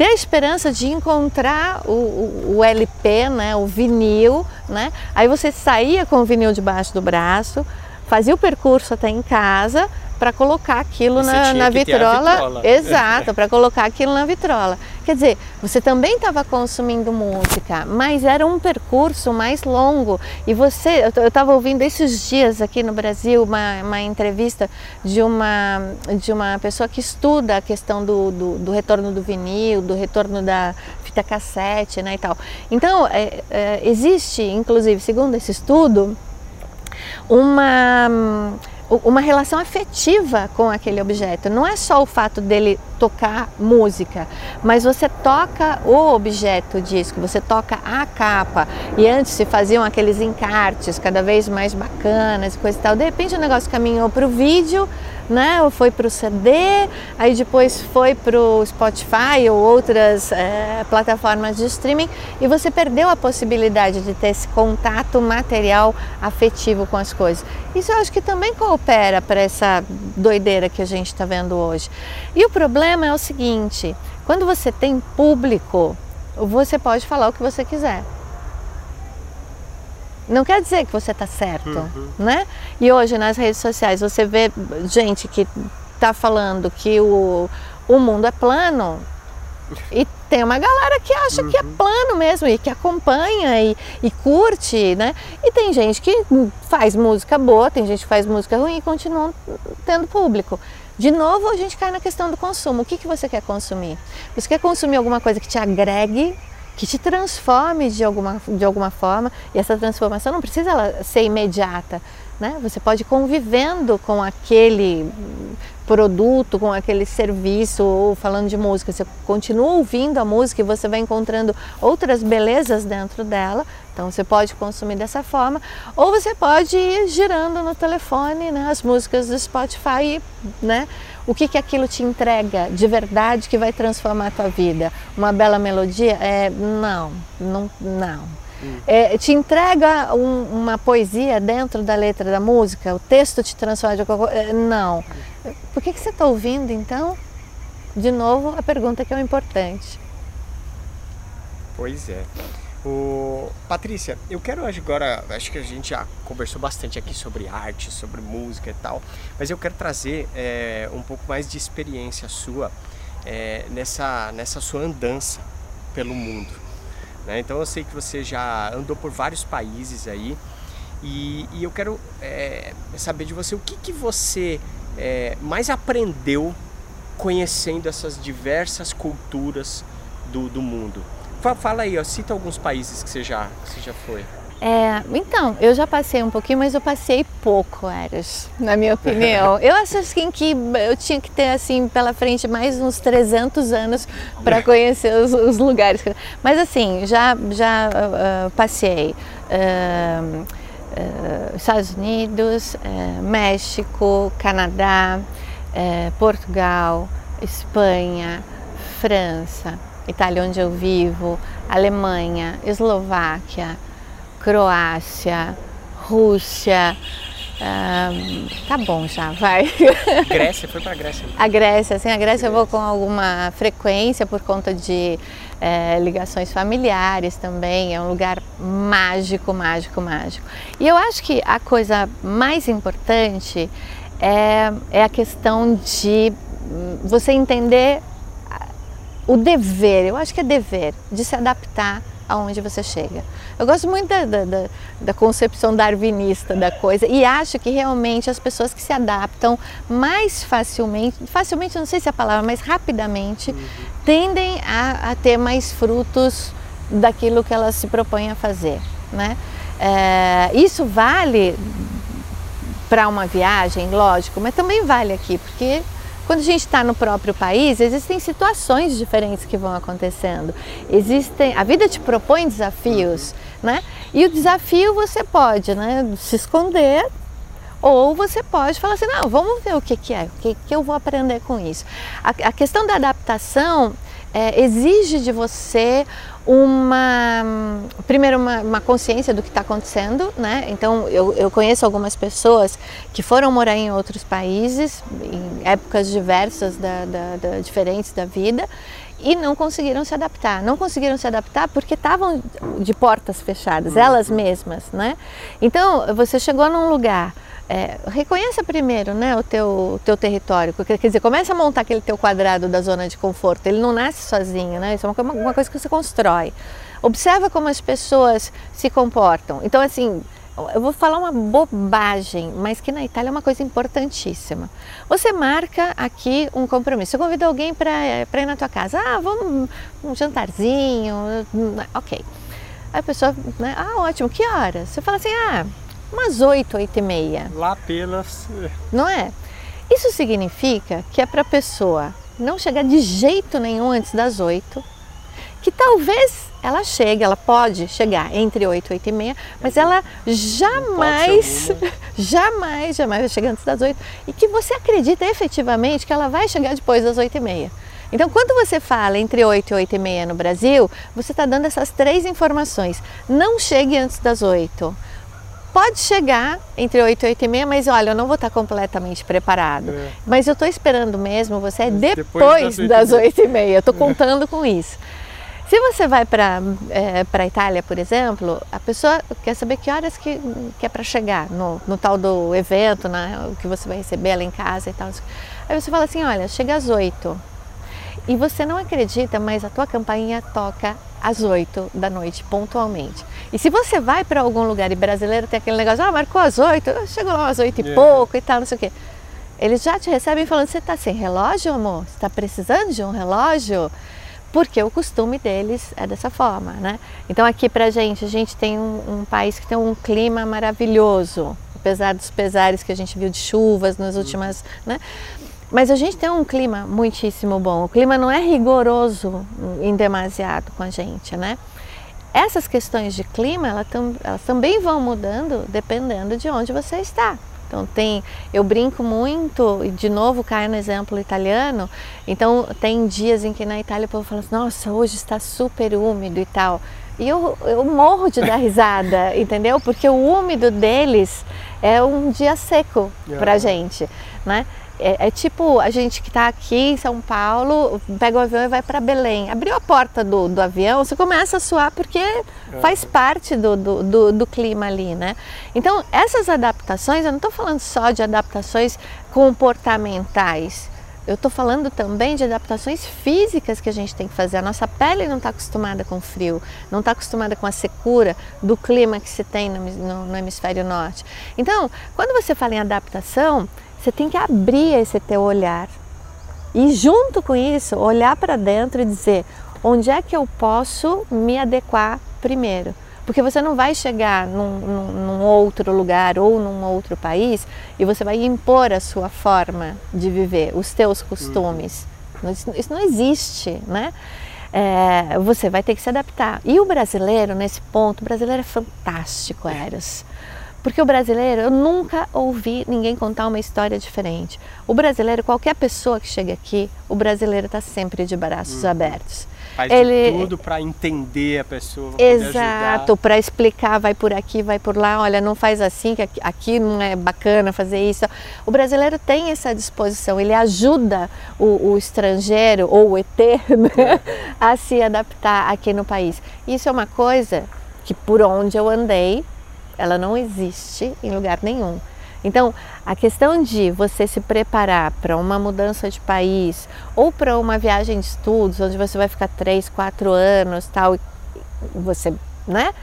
ter a esperança de encontrar o, o, o, LP, né, o vinil, né? Aí você saía com o vinil debaixo do braço, fazia o percurso até em casa para colocar aquilo na, na vitrola. vitrola. Exato, para colocar aquilo na vitrola. Quer dizer, você também estava consumindo música, mas era um percurso mais longo. E você, eu estava ouvindo esses dias aqui no Brasil uma, uma entrevista de uma, de uma pessoa que estuda a questão do, do, do retorno do vinil, do retorno da fita cassete, né, e tal. Então, é, é, existe, inclusive, segundo esse estudo, uma uma relação afetiva com aquele objeto. Não é só o fato dele tocar música, mas você toca o objeto disco, você toca a capa. E antes se faziam aqueles encartes cada vez mais bacanas coisa e tal. De repente o negócio caminhou para o vídeo né? Ou foi para o CD, aí depois foi para o Spotify ou outras é, plataformas de streaming e você perdeu a possibilidade de ter esse contato material afetivo com as coisas. Isso eu acho que também coopera para essa doideira que a gente está vendo hoje. E o problema é o seguinte: quando você tem público, você pode falar o que você quiser não quer dizer que você está certo, uhum. né? E hoje nas redes sociais você vê gente que está falando que o, o mundo é plano e tem uma galera que acha uhum. que é uhum. plano mesmo e que acompanha e, e, curte, né? E tem gente que faz música boa, tem gente que faz música ruim e continua tendo público. De novo, a gente cai na questão do consumo. O que, que você quer consumir? Você quer consumir alguma coisa que te agregue que te transforme de alguma, de alguma forma, e essa transformação não precisa ser imediata, né? Você pode ir convivendo com aquele produto, com aquele serviço, ou falando de música, você continua ouvindo a música e você vai encontrando outras belezas dentro dela. Então você pode consumir dessa forma, ou você pode ir girando no telefone né, as músicas do Spotify, né? O que, que aquilo te entrega de verdade que vai transformar a tua vida? Uma bela melodia? É, não, não, não. Hum. É, te entrega um, uma poesia dentro da letra da música? O texto te transforma de qualquer coisa? É, não. Por que, que você está ouvindo então? De novo, a pergunta que é o importante. Pois é. O... Patrícia, eu quero agora, acho que a gente já conversou bastante aqui sobre arte, sobre música e tal, mas eu quero trazer é, um pouco mais de experiência sua é, nessa, nessa sua andança pelo mundo. Né? Então eu sei que você já andou por vários países aí e, e eu quero é, saber de você o que, que você mais aprendeu conhecendo essas diversas culturas do, do mundo. Fala aí, ó, cita alguns países que você já, que você já foi. É, então, eu já passei um pouquinho, mas eu passei pouco, Eras, na minha opinião. eu acho assim que eu tinha que ter assim pela frente mais uns 300 anos para conhecer os, os, lugares. Mas assim, já já uh, passei uh, uh, Estados Unidos, México, Canadá, Portugal, Espanha, França. Itália, onde eu vivo, Alemanha, Eslováquia, Croácia, Rússia. Um, tá bom já, vai. Grécia, foi para Grécia. A Grécia, sim, a Grécia eu vou com alguma frequência por conta de é, ligações familiares também. É um lugar mágico, mágico, mágico. E eu acho que a coisa mais importante é, é a questão de você entender o dever, eu acho que é dever, de se adaptar aonde você chega. Eu gosto muito da, da, da, concepção darwinista da coisa e acho que realmente as pessoas que se adaptam mais facilmente, facilmente não sei se é a palavra, mas rapidamente, uhum. tendem a, a, ter mais frutos daquilo que elas se propõem a fazer. Né? É, isso vale para uma viagem, lógico, mas também vale aqui, porque quando a gente está no próprio país, existem situações diferentes que vão acontecendo. Existem, a vida te propõe desafios, né? E o desafio você pode, né, se esconder ou você pode falar assim, não, vamos ver o que, que é, o que, que eu vou aprender com isso. A, a questão da adaptação é, exige de você uma primeiro uma, uma consciência do que está acontecendo, né? Então eu, eu conheço algumas pessoas que foram morar em outros países em épocas diversas da, da, da diferentes da vida e não conseguiram se adaptar. Não conseguiram se adaptar porque estavam de portas fechadas, elas mesmas, né? Então você chegou num lugar é, reconheça primeiro né, o teu, teu território, quer dizer, começa a montar aquele teu quadrado da zona de conforto, ele não nasce sozinho, né? isso é uma, uma coisa que você constrói. Observa como as pessoas se comportam. Então, assim, eu vou falar uma bobagem, mas que na Itália é uma coisa importantíssima. Você marca aqui um compromisso. Você convida alguém para ir na tua casa. Ah, vamos um jantarzinho, ok. Aí a pessoa, né? Ah, ótimo, que horas? Você fala assim, ah, umas oito, oito e meia. Lá pelas. Não é? Isso significa que é para a pessoa não chegar de jeito nenhum antes das oito, que talvez ela chegue, ela pode chegar entre 8 e 8 e meia, mas ela jamais, jamais, jamais vai chegar antes das 8 e que você acredita efetivamente que ela vai chegar depois das 8 e meia. Então, quando você fala entre 8 e 8 e meia no Brasil, você está dando essas três informações. Não chegue antes das 8. Pode chegar entre 8 e 8 e meia, mas olha, eu não vou estar completamente preparado. É. Mas eu estou esperando mesmo, você é depois, depois das 8 e meia. Eu estou contando com isso. Se você vai para é, a Itália, por exemplo, a pessoa quer saber que horas que, que é para chegar no, no, tal do evento, né, que você vai receber ela em casa e tal. Aí você fala assim, olha, chega às oito. E você não acredita, mas a tua campainha toca às oito da noite, pontualmente. E se você vai para algum lugar e brasileiro tem aquele negócio, ah, marcou às oito, chegou lá às oito e yeah. pouco e tal, não sei o quê. Eles já te recebem falando, você está sem relógio, amor? Você está precisando de um relógio? Porque o costume deles é dessa forma, né? Então aqui pra gente, a gente tem um, um, país que tem um clima maravilhoso, apesar dos pesares que a gente viu de chuvas nas últimas, né? Mas a gente tem um clima muitíssimo bom. O clima não é rigoroso em demasiado com a gente, né? Essas questões de clima, elas, tam, elas também vão mudando dependendo de onde você está. Então tem, eu brinco muito, e de novo cai no exemplo italiano, então tem dias em que na Itália o povo fala assim, nossa, hoje está super úmido e tal. E eu, eu morro de dar risada, entendeu? Porque o úmido deles é um dia seco pra gente, né? É, é, tipo a gente que está aqui em São Paulo, pega o avião e vai para Belém. Abriu a porta do, do avião, você começa a suar porque faz parte do, do, do, do clima ali, né? Então, essas adaptações, eu não estou falando só de adaptações comportamentais, eu estou falando também de adaptações físicas que a gente tem que fazer. A nossa pele não está acostumada com frio, não está acostumada com a secura do clima que se tem no, no, no hemisfério norte. Então, quando você fala em adaptação, você tem que abrir esse teu olhar. E junto com isso, olhar para dentro e dizer onde é que eu posso me adequar primeiro. Porque você não vai chegar num, num, num, outro lugar ou num outro país e você vai impor a sua forma de viver, os teus costumes. Uhum. Isso, isso, não existe, né? É, você vai ter que se adaptar. E o brasileiro, nesse ponto, o brasileiro é fantástico, Eros. Porque o brasileiro, eu nunca ouvi ninguém contar uma história diferente. O brasileiro, qualquer pessoa que chega aqui, o brasileiro está sempre de braços uhum. abertos. Faz Ele... tudo para entender a pessoa. Exato, para explicar, vai por aqui, vai por lá, olha, não faz assim, que aqui não é bacana fazer isso. O brasileiro tem essa disposição, ele ajuda o, o estrangeiro ou o ET né, é. a se adaptar aqui no país. Isso é uma coisa que por onde eu andei, ela não existe em lugar nenhum. Então, a questão de você se preparar para uma mudança de país ou para uma viagem de estudos, onde você vai ficar três, quatro anos, tal, você, né?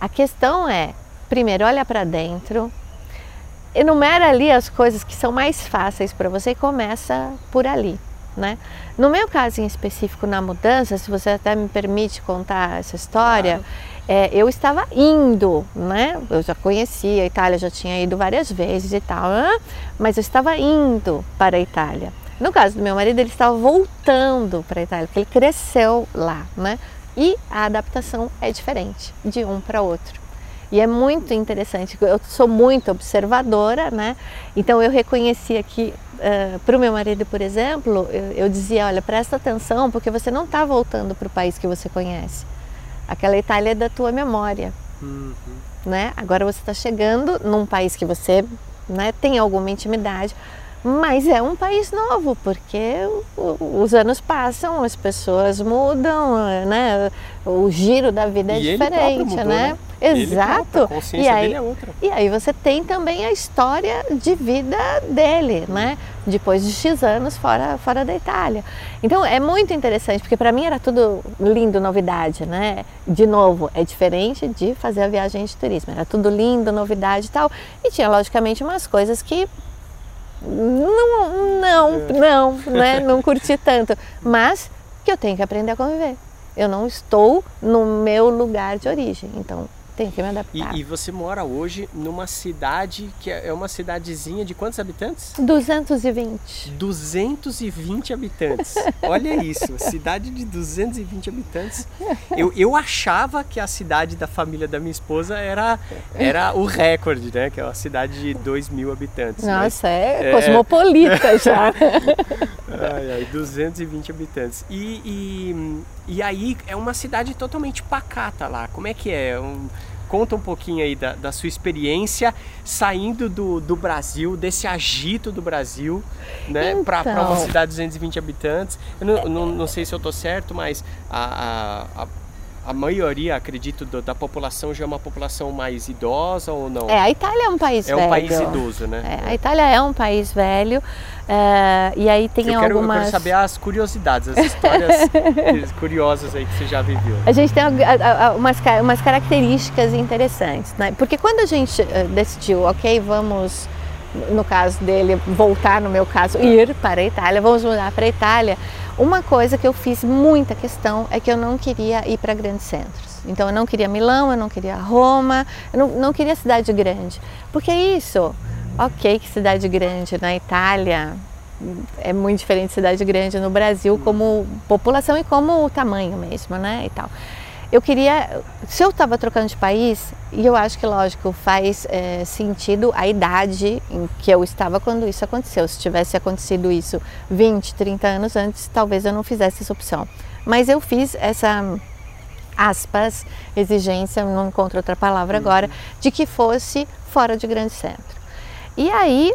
A questão é, primeiro, olha para dentro, enumera ali as coisas que são mais fáceis para você e começa por ali. Né? No meu caso em específico na mudança, se você até me permite contar essa história, claro é, eu estava indo, né? Eu já conhecia a Itália, já tinha ido várias vezes e tal, mas eu estava indo para a Itália. No caso do meu marido, ele estava voltando para a Itália, porque ele cresceu lá, né? E a adaptação é diferente de um para outro. E é muito interessante, eu sou muito observadora, né? Então eu reconhecia que uh, para o meu marido, por exemplo, eu, eu dizia, olha, presta atenção, porque você não está voltando para o país que você conhece Aquela Itália é da tua memória. Uhum. Né? Agora você está chegando num país que você né, tem alguma intimidade, mas é um país novo, porque os anos passam, as pessoas mudam, né? o giro da vida é e diferente, mudou, né? né? Exato. a consciência e aí, dele é outra. E aí você tem também a história de vida dele, né? Depois de X anos fora, fora da Itália. Então é muito interessante, porque para mim era tudo lindo, novidade, né? De novo, é diferente de fazer a viagem de turismo. Era tudo lindo, novidade e tal. E tinha, logicamente, umas coisas que não, não, não, né? Não curti tanto. Mas que eu tenho que aprender a conviver. Eu não estou no meu lugar de origem. Então, tenho que me adaptar. E, e, você mora hoje numa cidade que é, é uma cidadezinha de quantos habitantes? 220. 220 habitantes. Olha isso, cidade de 220 habitantes. Eu, eu achava que a cidade da família da minha esposa era, era o recorde, né? Que é uma cidade de 2 mil habitantes. Nossa, é, é cosmopolita já. ai, ai, 220 habitantes. E, e, e aí é uma cidade totalmente pacata lá. Como é que é? Um, conta um pouquinho aí da, da sua experiência saindo do, do Brasil, desse agito do Brasil, né, então... para uma cidade de 220 habitantes. Eu não, não, não sei se eu estou certo, mas a, a, a a maioria, acredito, do, da população já é uma população mais idosa ou não? É, a Itália é um país é velho. É um país idoso, né? É, a Itália é um país velho uh, e aí tem eu quero, algumas... Eu quero saber as curiosidades, as histórias curiosas aí que você já viveu. A gente tem umas, umas características interessantes, né? Porque quando a gente eh, decidiu, ok, vamos no caso dele, voltar, no meu caso, ir para a Itália, vamos mudar para a Itália. Uma coisa que eu fiz muita questão é que eu não queria ir para grandes centros. Então eu não queria Milão, eu não queria Roma, eu não, não queria cidade grande. Porque isso, ok que cidade grande na Itália é muito diferente de cidade grande no Brasil como população e como tamanho mesmo, né, e tal eu queria, se eu estava trocando de país, e eu acho que lógico faz é, sentido a idade em que eu estava quando isso aconteceu. Se tivesse acontecido isso 20, 30 anos antes, talvez eu não fizesse essa opção. Mas eu fiz essa aspas exigência, não encontro outra palavra uhum. agora, de que fosse fora de grande centro. E aí,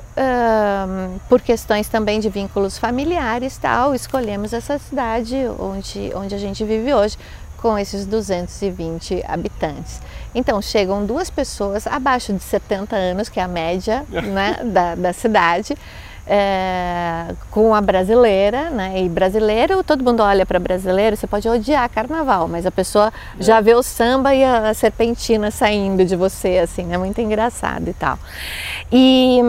por questões também de vínculos familiares tal, escolhemos essa cidade onde, onde a gente vive hoje, com esses 220 habitantes. Então, chegam duas pessoas abaixo de 70 anos, que é a média né, da, da cidade, é, com a brasileira, né? E brasileiro, todo mundo olha para brasileiro, você pode odiar carnaval, mas a pessoa é. já vê o samba e a serpentina saindo de você, assim, é muito engraçado e tal. E,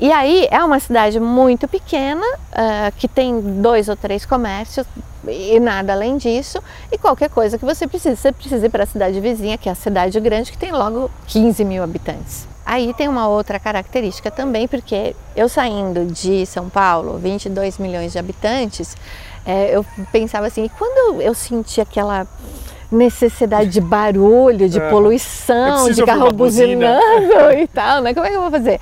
e aí é uma cidade muito pequena, uh, que tem dois ou três comércios, e nada além disso, e qualquer coisa que você precisa, você precisa ir para a cidade vizinha, que é a cidade grande, que tem logo 15 mil habitantes. Aí tem uma outra característica também, porque eu saindo de São Paulo, 22 milhões de habitantes, é, eu pensava assim, e quando eu senti aquela necessidade de barulho, de é, poluição, de carro buzinando e tal, né? Como é que eu vou fazer?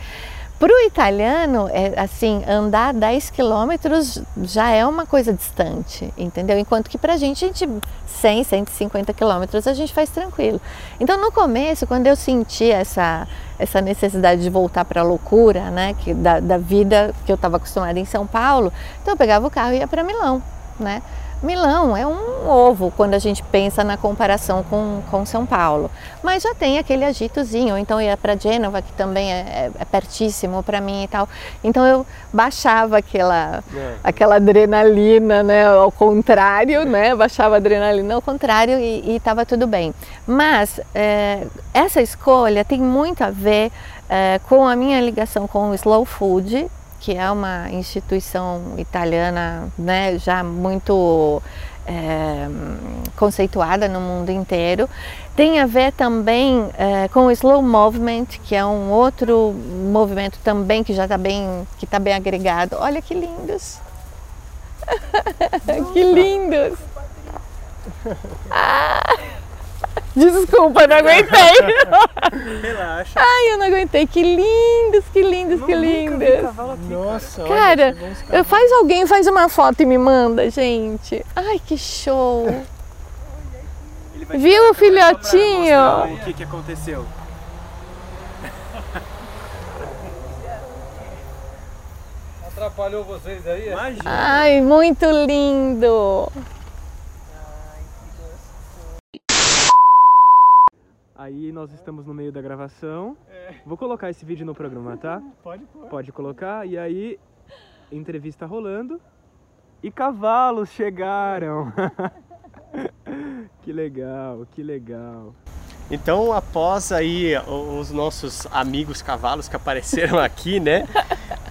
Para o italiano, é, assim, andar 10 quilômetros já é uma coisa distante, entendeu? Enquanto que para a gente, a gente 100, 150 quilômetros a gente faz tranquilo. Então, no começo, quando eu senti essa, essa necessidade de voltar para a loucura, né, que, da, da vida que eu estava acostumada em São Paulo, então eu pegava o carro e ia para Milão, né? Milão é um ovo quando a gente pensa na comparação com, com São Paulo, mas já tem aquele agitozinho. Então ia para Gênova, que também é, é, é pertíssimo para mim e tal. Então eu baixava aquela, é. aquela adrenalina, né? Ao contrário, né? Baixava a adrenalina ao contrário e estava tudo bem. Mas é, essa escolha tem muito a ver é, com a minha ligação com o slow food que é uma instituição italiana né, já muito é, conceituada no mundo inteiro. Tem a ver também é, com o Slow Movement, que é um outro movimento também que já está bem, que tá bem agregado. Olha que lindos! que lindos! Ah! Desculpa, não aguentei. Relaxa. Ai, eu não aguentei. Que lindos, que lindos, que lindos. Nossa, cara, olha, faz alguém faz uma foto e me manda, gente. Ai, que show. Viu o filhotinho? O que, que aconteceu? Atrapalhou vocês aí? Imagina. Ai, muito lindo. Aí nós estamos no meio da gravação. Vou colocar esse vídeo no programa, tá? Pode pôr. Pode colocar. E aí, entrevista rolando. E cavalos chegaram. que legal, que legal. Então, após aí os nossos amigos cavalos que apareceram aqui, né?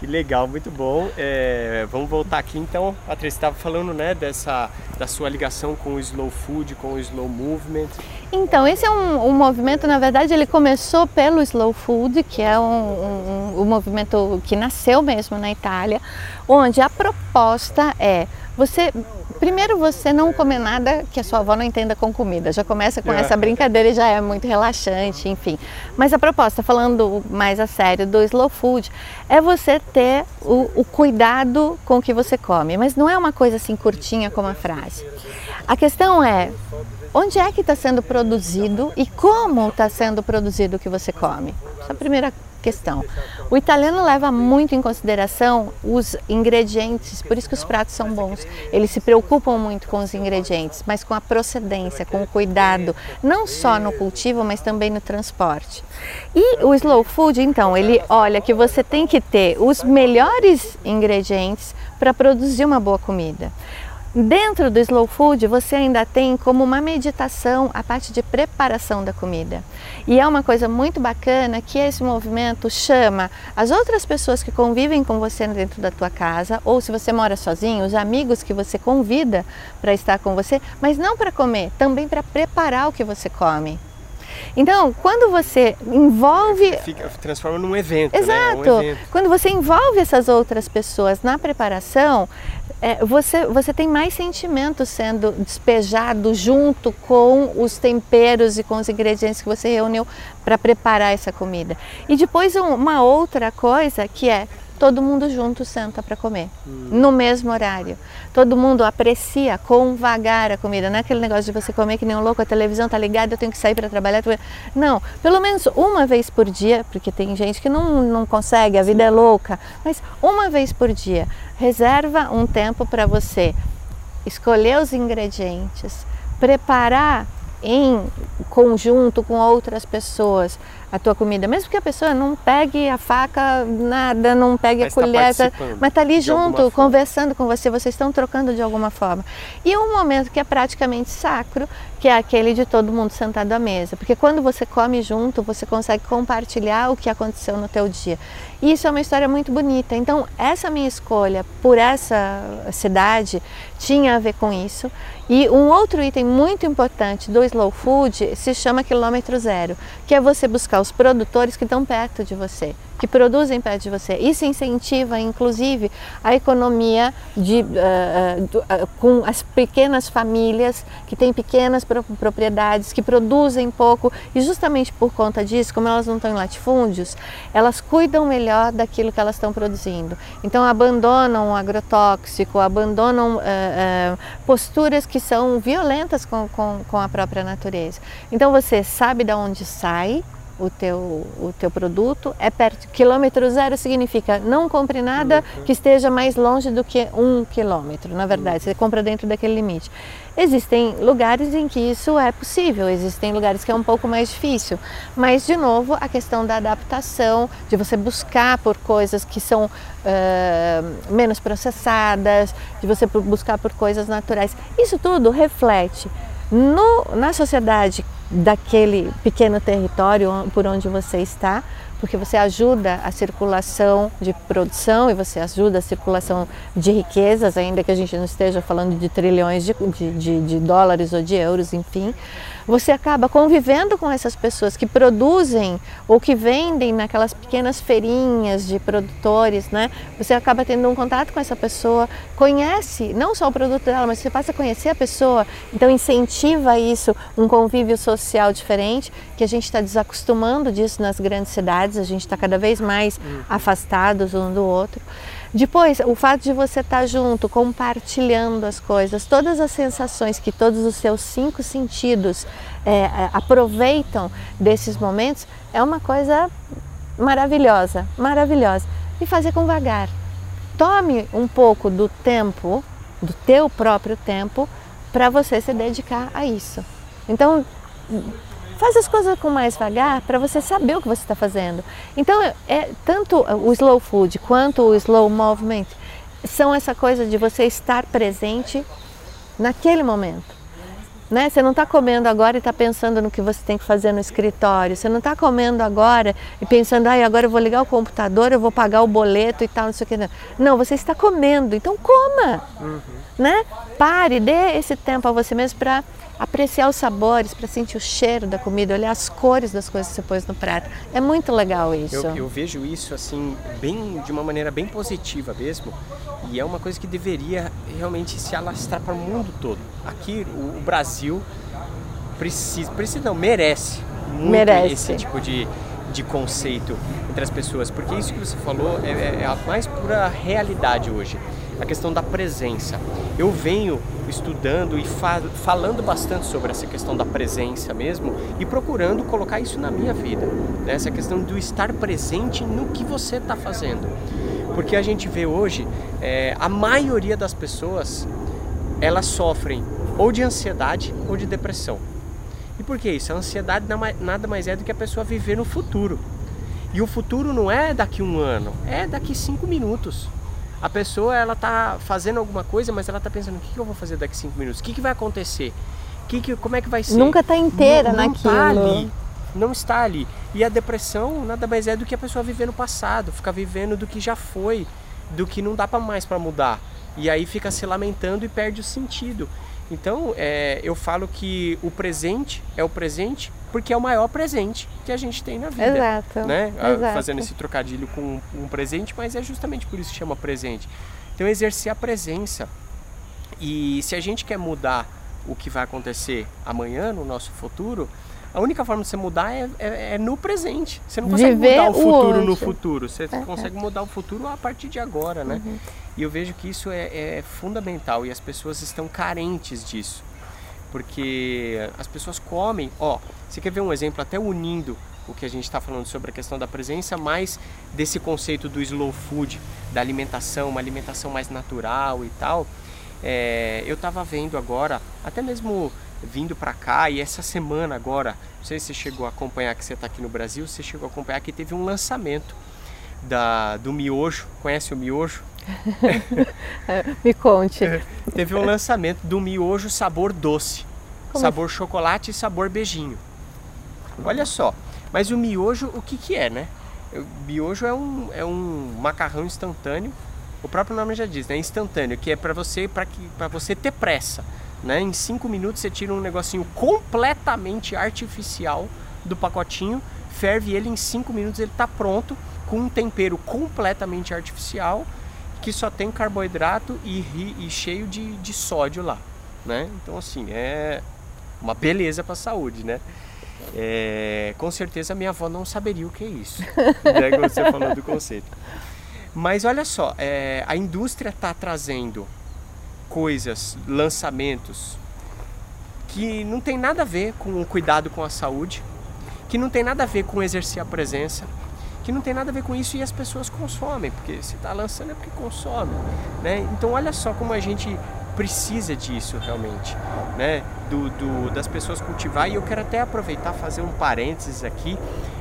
Legal, muito bom. É, vamos voltar aqui então. Patrícia estava falando, né, dessa da sua ligação com o slow food, com o slow movement. Então, esse é um, um movimento, na verdade, ele começou pelo slow food, que é um, um, um movimento que nasceu mesmo na Itália, onde a proposta é você Primeiro, você não comer nada que a sua avó não entenda com comida. Já começa com essa brincadeira e já é muito relaxante, enfim. Mas a proposta, falando mais a sério do slow food, é você ter o, o cuidado com o que você come. Mas não é uma coisa assim curtinha como a frase. A questão é onde é que está sendo produzido e como está sendo produzido o que você come. Essa é a primeira questão. O italiano leva muito em consideração os ingredientes, por isso que os pratos são bons. Eles se preocupam muito com os ingredientes, mas com a procedência, com o cuidado, não só no cultivo, mas também no transporte. E o slow food, então, ele olha que você tem que ter os melhores ingredientes para produzir uma boa comida. Dentro do slow food, você ainda tem como uma meditação a parte de preparação da comida. E é uma coisa muito bacana que esse movimento chama as outras pessoas que convivem com você dentro da tua casa, ou se você mora sozinho, os amigos que você convida para estar com você, mas não para comer, também para preparar o que você come. Então, quando você envolve. Fica, transforma num evento. Exato. Né? Um evento. Quando você envolve essas outras pessoas na preparação, é, você, você tem mais sentimentos sendo despejado junto com os temperos e com os ingredientes que você reuniu para preparar essa comida. E depois uma outra coisa que é todo mundo junto senta para comer, hum. no mesmo horário. Todo mundo aprecia com vagar a comida, não é aquele negócio de você comer que nem um louco, a televisão tá ligada, eu tenho que sair para trabalhar. Não, pelo menos uma vez por dia, porque tem gente que não, não consegue, a vida é louca, mas uma vez por dia, reserva um tempo para você escolher os ingredientes, preparar em conjunto com outras pessoas a tua comida, mesmo que a pessoa não pegue a faca, nada, não pegue mas a tá colher, tá mas está ali junto, conversando com você, vocês estão trocando de alguma forma. E um momento que é praticamente sacro, que é aquele de todo mundo sentado à mesa, porque quando você come junto, você consegue compartilhar o que aconteceu no teu dia. E isso é uma história muito bonita. Então, essa minha escolha por essa cidade tinha a ver com isso. E um outro item muito importante do slow food se chama quilômetro zero, que é você buscar os produtores que estão perto de você que produzem perto de você. Isso incentiva, inclusive, a economia de, uh, uh, com as pequenas famílias que têm pequenas propriedades, que produzem pouco e justamente por conta disso, como elas não estão em latifúndios, elas cuidam melhor daquilo que elas estão produzindo. Então abandonam o agrotóxico, abandonam uh, posturas que são violentas com, com, com a própria natureza. Então você sabe de onde sai, o teu, o teu produto é perto. Quilômetro zero significa não compre nada que esteja mais longe do que um quilômetro. Na verdade, você compra dentro daquele limite. Existem lugares em que isso é possível, existem lugares que é um pouco mais difícil. Mas, de novo, a questão da adaptação, de você buscar por coisas que são uh, menos processadas, de você buscar por coisas naturais. Isso tudo reflete no, na sociedade daquele pequeno território por onde você está, porque você ajuda a circulação de produção e você ajuda a circulação de riquezas, ainda que a gente não esteja falando de trilhões de, de, de dólares ou de euros, enfim você acaba convivendo com essas pessoas que produzem ou que vendem naquelas pequenas feirinhas de produtores, né? Você acaba tendo um contato com essa pessoa, conhece não só o produto dela, mas você passa a conhecer a pessoa, então incentiva isso, um convívio social diferente, que a gente está desacostumando disso nas grandes cidades, a gente está cada vez mais uhum. afastados um do outro. Depois, o fato de você estar tá junto, compartilhando as coisas, todas as sensações que todos os seus cinco sentidos é, é, aproveitam desses momentos, é uma coisa maravilhosa, maravilhosa. E fazer com vagar. Tome um pouco do tempo, do teu próprio tempo, para você se dedicar a isso. Então, Faz as coisas com mais vagar para você saber o que você está fazendo. Então, é tanto o slow food quanto o slow movement são essa coisa de você estar presente naquele momento. Né? Você não está comendo agora e está pensando no que você tem que fazer no escritório. Você não está comendo agora e pensando, ah, agora eu vou ligar o computador, eu vou pagar o boleto e tal, não sei o que. Não, não você está comendo, então coma. Uhum. Né? Pare, dê esse tempo a você mesmo para apreciar os sabores, para sentir o cheiro da comida, olhar as cores das coisas que você pôs no prato. É muito legal isso. Eu, eu vejo isso assim, bem de uma maneira bem positiva mesmo. E é uma coisa que deveria realmente se alastrar para o mundo todo. Aqui, o, o Brasil precisa, precisa não, merece muito merece. esse tipo de, de conceito entre as pessoas, porque isso que você falou é, é, é a mais pura realidade hoje a questão da presença. Eu venho estudando e fa falando bastante sobre essa questão da presença mesmo e procurando colocar isso na minha vida, né? essa questão do estar presente no que você está fazendo. Porque a gente vê hoje, é, a maioria das pessoas, elas sofrem ou de ansiedade ou de depressão. E por que isso? A ansiedade nada mais é do que a pessoa viver no futuro. E o futuro não é daqui um ano, é daqui cinco minutos. A pessoa ela tá fazendo alguma coisa, mas ela tá pensando o que, que eu vou fazer daqui cinco minutos, o que, que vai acontecer, que que, como é que vai ser. Nunca está inteira não, não naquilo. Tá ali, não está ali. E a depressão nada mais é do que a pessoa viver no passado, ficar vivendo do que já foi, do que não dá para mais para mudar. E aí fica se lamentando e perde o sentido. Então, é, eu falo que o presente é o presente porque é o maior presente que a gente tem na vida. Exato. Né? Ah, exato. Fazendo esse trocadilho com um presente, mas é justamente por isso que chama presente. Então, exercer a presença. E se a gente quer mudar o que vai acontecer amanhã, no nosso futuro, a única forma de você mudar é, é, é no presente. Você não consegue Viver mudar o futuro o no futuro. Você é, consegue mudar o futuro a partir de agora, né? Uhum. E eu vejo que isso é, é fundamental e as pessoas estão carentes disso. Porque as pessoas comem, ó, você quer ver um exemplo até unindo o que a gente está falando sobre a questão da presença, mais desse conceito do slow food, da alimentação, uma alimentação mais natural e tal. É, eu estava vendo agora, até mesmo vindo para cá e essa semana agora, não sei se você chegou a acompanhar que você está aqui no Brasil, você chegou a acompanhar que teve um lançamento da, do miojo. Conhece o miojo? Me conte. teve um lançamento do miojo sabor doce, Como sabor é? chocolate e sabor beijinho. Olha só, mas o miojo, o que que é, né? O miojo é um, é um macarrão instantâneo. O próprio nome já diz, né? Instantâneo, que é para você para você ter pressa. Né? Em cinco minutos você tira um negocinho completamente artificial do pacotinho, ferve ele em cinco minutos ele está pronto com um tempero completamente artificial que só tem carboidrato e, e cheio de, de sódio lá, né? Então assim é uma beleza para a saúde, né? É, com certeza minha avó não saberia o que é isso, né? Quando você falou do conceito. Mas olha só, é, a indústria está trazendo coisas, lançamentos que não tem nada a ver com o cuidado com a saúde, que não tem nada a ver com exercer a presença, que não tem nada a ver com isso e as pessoas consomem, porque se está lançando é porque consome, né? Então olha só como a gente precisa disso realmente, né? Do, do, das pessoas cultivar e eu quero até aproveitar fazer um parênteses aqui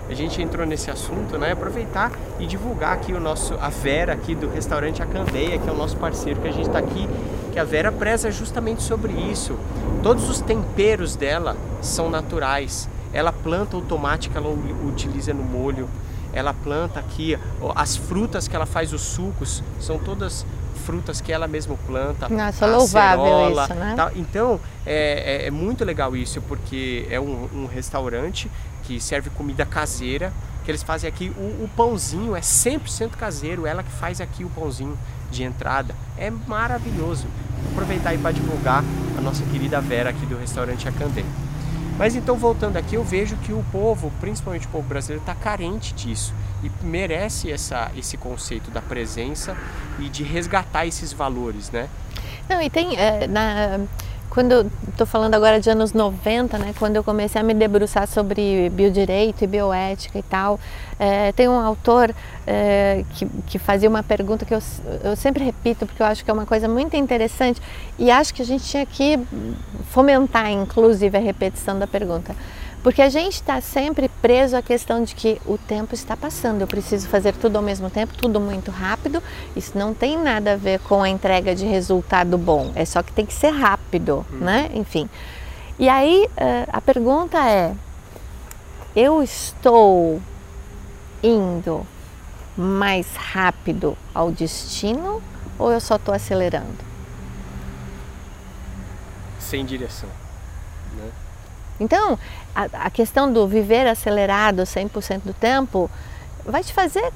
a gente entrou nesse assunto, né? Aproveitar e divulgar aqui o nosso a Vera aqui do restaurante A Candeia, que é o nosso parceiro que a gente está aqui, que a Vera preza justamente sobre isso. Todos os temperos dela são naturais. Ela planta o tomate que ela utiliza no molho. Ela planta aqui as frutas que ela faz os sucos, são todas frutas que ela mesma planta. Nossa, louvável isso, né? Tá? Então, é, é, é, muito legal isso, porque é um, um restaurante que serve comida caseira, que eles fazem aqui. O, o pãozinho é 100% caseiro, ela que faz aqui o pãozinho de entrada. É maravilhoso. Vou aproveitar aí para divulgar a nossa querida Vera aqui do restaurante Acandê. Mas então, voltando aqui, eu vejo que o povo, principalmente o povo brasileiro, está carente disso e merece essa, esse conceito da presença e de resgatar esses valores, né? Não, e tem é, na quando estou falando agora de anos 90, né, quando eu comecei a me debruçar sobre biodireito e bioética e tal, é, tem um autor é, que, que fazia uma pergunta que eu, eu sempre repito porque eu acho que é uma coisa muito interessante e acho que a gente tinha que fomentar, inclusive, a repetição da pergunta. Porque a gente está sempre preso à questão de que o tempo está passando, eu preciso fazer tudo ao mesmo tempo, tudo muito rápido. Isso não tem nada a ver com a entrega de resultado bom, é só que tem que ser rápido, hum. né? Enfim. E aí eh, a pergunta é: eu estou indo mais rápido ao destino ou eu só estou acelerando? Sem direção. Né? Então, a, a questão do viver acelerado 100% do tempo vai te fazer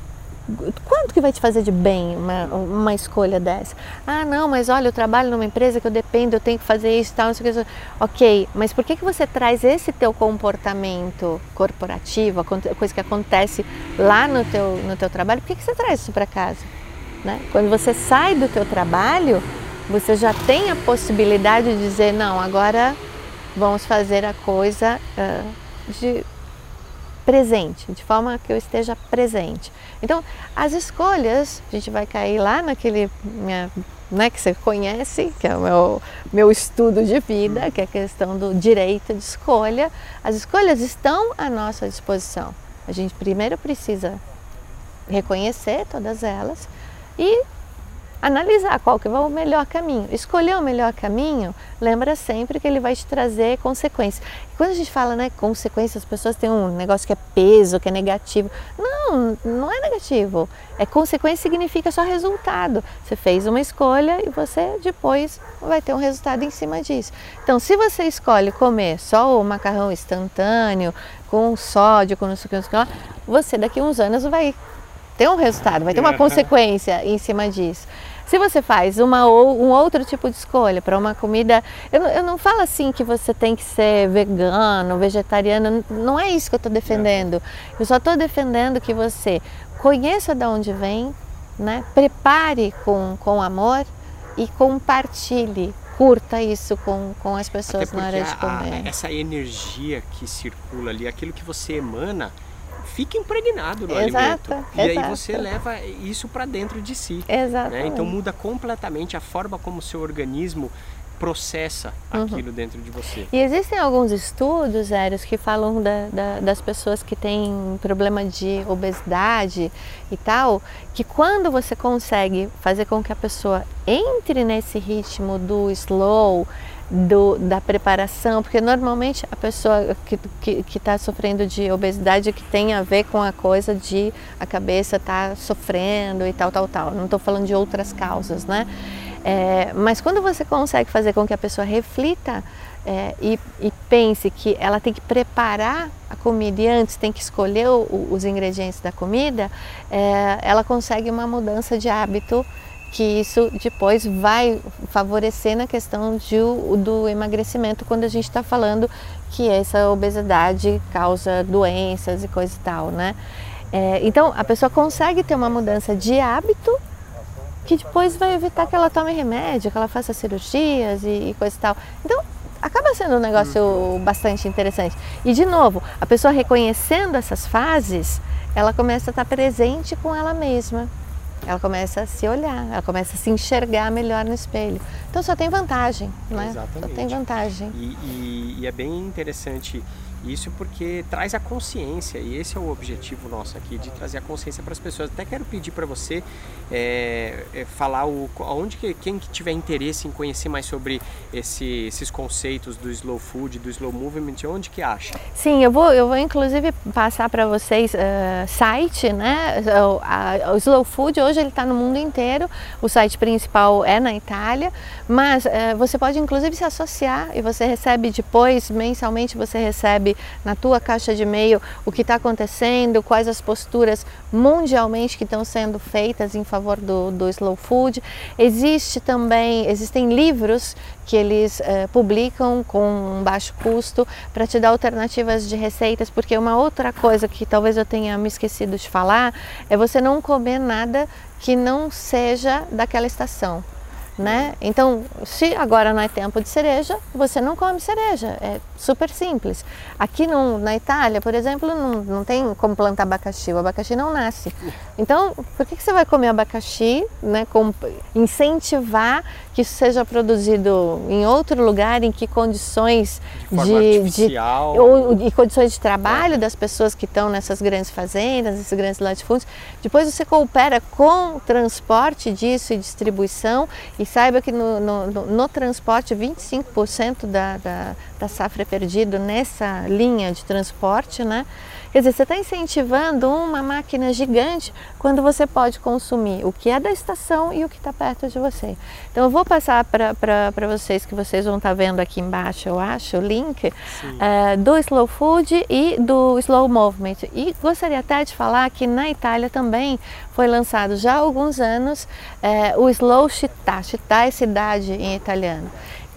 quanto que vai te fazer de bem uma, uma escolha dessa? Ah, não, mas olha, eu trabalho numa empresa que eu dependo, eu tenho que fazer isso tal, não sei o que. Ok, mas por que, que você traz esse teu comportamento corporativo, coisa que acontece lá no teu, no teu trabalho, por que, que você traz isso para casa? Né? Quando você sai do teu trabalho, você já tem a possibilidade de dizer, não, agora vamos fazer a coisa uh, de presente, de forma que eu esteja presente. Então, as escolhas, a gente vai cair lá naquele minha, né, que você conhece, que é o meu, meu estudo de vida, que é a questão do direito de escolha. As escolhas estão à nossa disposição. A gente primeiro precisa reconhecer todas elas e analisar qual que é o melhor caminho. Escolher o melhor caminho, lembra sempre que ele vai te trazer consequências. quando a gente fala, né, consequências, as pessoas têm um negócio que é peso, que é negativo. Não, não é negativo. É consequência significa só resultado. Você fez uma escolha e você depois vai ter um resultado em cima disso. Então, se você escolhe comer só o macarrão instantâneo, com sódio, com não sei o que, você daqui a uns anos vai ter um resultado, vai ter uma consequência em cima disso. Se você faz uma ou um outro tipo de escolha para uma comida, eu, eu, não falo assim que você tem que ser vegano, vegetariano, não é isso que eu estou defendendo. Eu só estou defendendo que você conheça de onde vem, né? prepare com, com amor e compartilhe curta isso com, com as pessoas na hora de comer. A, essa energia que circula ali, aquilo que você emana, fica impregnado no exato, alimento. E exato. aí você leva isso para dentro de si. Exato. Né? Então muda completamente a forma como o seu organismo processa uhum. aquilo dentro de você. E existem alguns estudos, Eros, que falam da, da, das pessoas que têm problema de obesidade e tal, que quando você consegue fazer com que a pessoa entre nesse ritmo do slow, do, da preparação, porque normalmente a pessoa que está sofrendo de obesidade que tem a ver com a coisa de a cabeça tá sofrendo e tal, tal, tal. Não estou falando de outras causas, né? É, mas quando você consegue fazer com que a pessoa reflita é, e, e, pense que ela tem que preparar a comida e antes tem que escolher o, os ingredientes da comida, é, ela consegue uma mudança de hábito que isso depois vai favorecer na questão de, do emagrecimento quando a gente está falando que essa obesidade causa doenças e coisa e tal, né? É, então a pessoa consegue ter uma mudança de hábito que depois vai evitar que ela tome remédio, que ela faça cirurgias e, e coisa e tal. Então acaba sendo um negócio bastante interessante. E de novo, a pessoa reconhecendo essas fases, ela começa a estar presente com ela mesma ela começa a se olhar, ela começa a se enxergar melhor no espelho. Então só tem vantagem, né? Exatamente. Só tem vantagem. E, e, e é bem interessante isso porque traz a consciência e esse é o objetivo nosso aqui de trazer a consciência para as pessoas. Até quero pedir para você é, é, falar o, onde que, quem que tiver interesse em conhecer mais sobre esse, esses conceitos do slow food, do slow movement, onde que acha? Sim, eu vou, eu vou inclusive passar para vocês uh, site, né? O, a, o, slow food hoje ele está no mundo inteiro. O site principal é na Itália, mas uh, você pode inclusive se associar e você recebe depois mensalmente você recebe sabe na tua caixa de e-mail o que está acontecendo, quais as posturas mundialmente que estão sendo feitas em favor do, do slow food. Existe também, existem livros que eles eh, publicam com um baixo custo para te dar alternativas de receitas, porque uma outra coisa que talvez eu tenha me esquecido de falar é você não comer nada que não seja daquela estação né? Então, se agora não é tempo de cereja, você não come cereja. É super simples. Aqui no, na Itália, por exemplo, não, não tem como plantar abacaxi, o abacaxi não nasce. Então, por que, que você vai comer abacaxi, né, com, incentivar que isso seja produzido em outro lugar, em que condições de, de, de ou, e condições de trabalho das pessoas que estão nessas grandes fazendas, nesses grandes latifúndios. Depois você coopera com o transporte disso e distribuição e saiba que no, no, no, no transporte 25% da, da, da safra é perdido nessa linha de transporte, né? Quer dizer, você está incentivando uma máquina gigante quando você pode consumir o que é da estação e o que está perto de você. Então eu vou passar para vocês que vocês vão estar tá vendo aqui embaixo, eu acho, o link uh, do Slow Food e do Slow Movement. E gostaria até de falar que na Itália também foi lançado já há alguns anos uh, o Slow Città. Città é cidade em italiano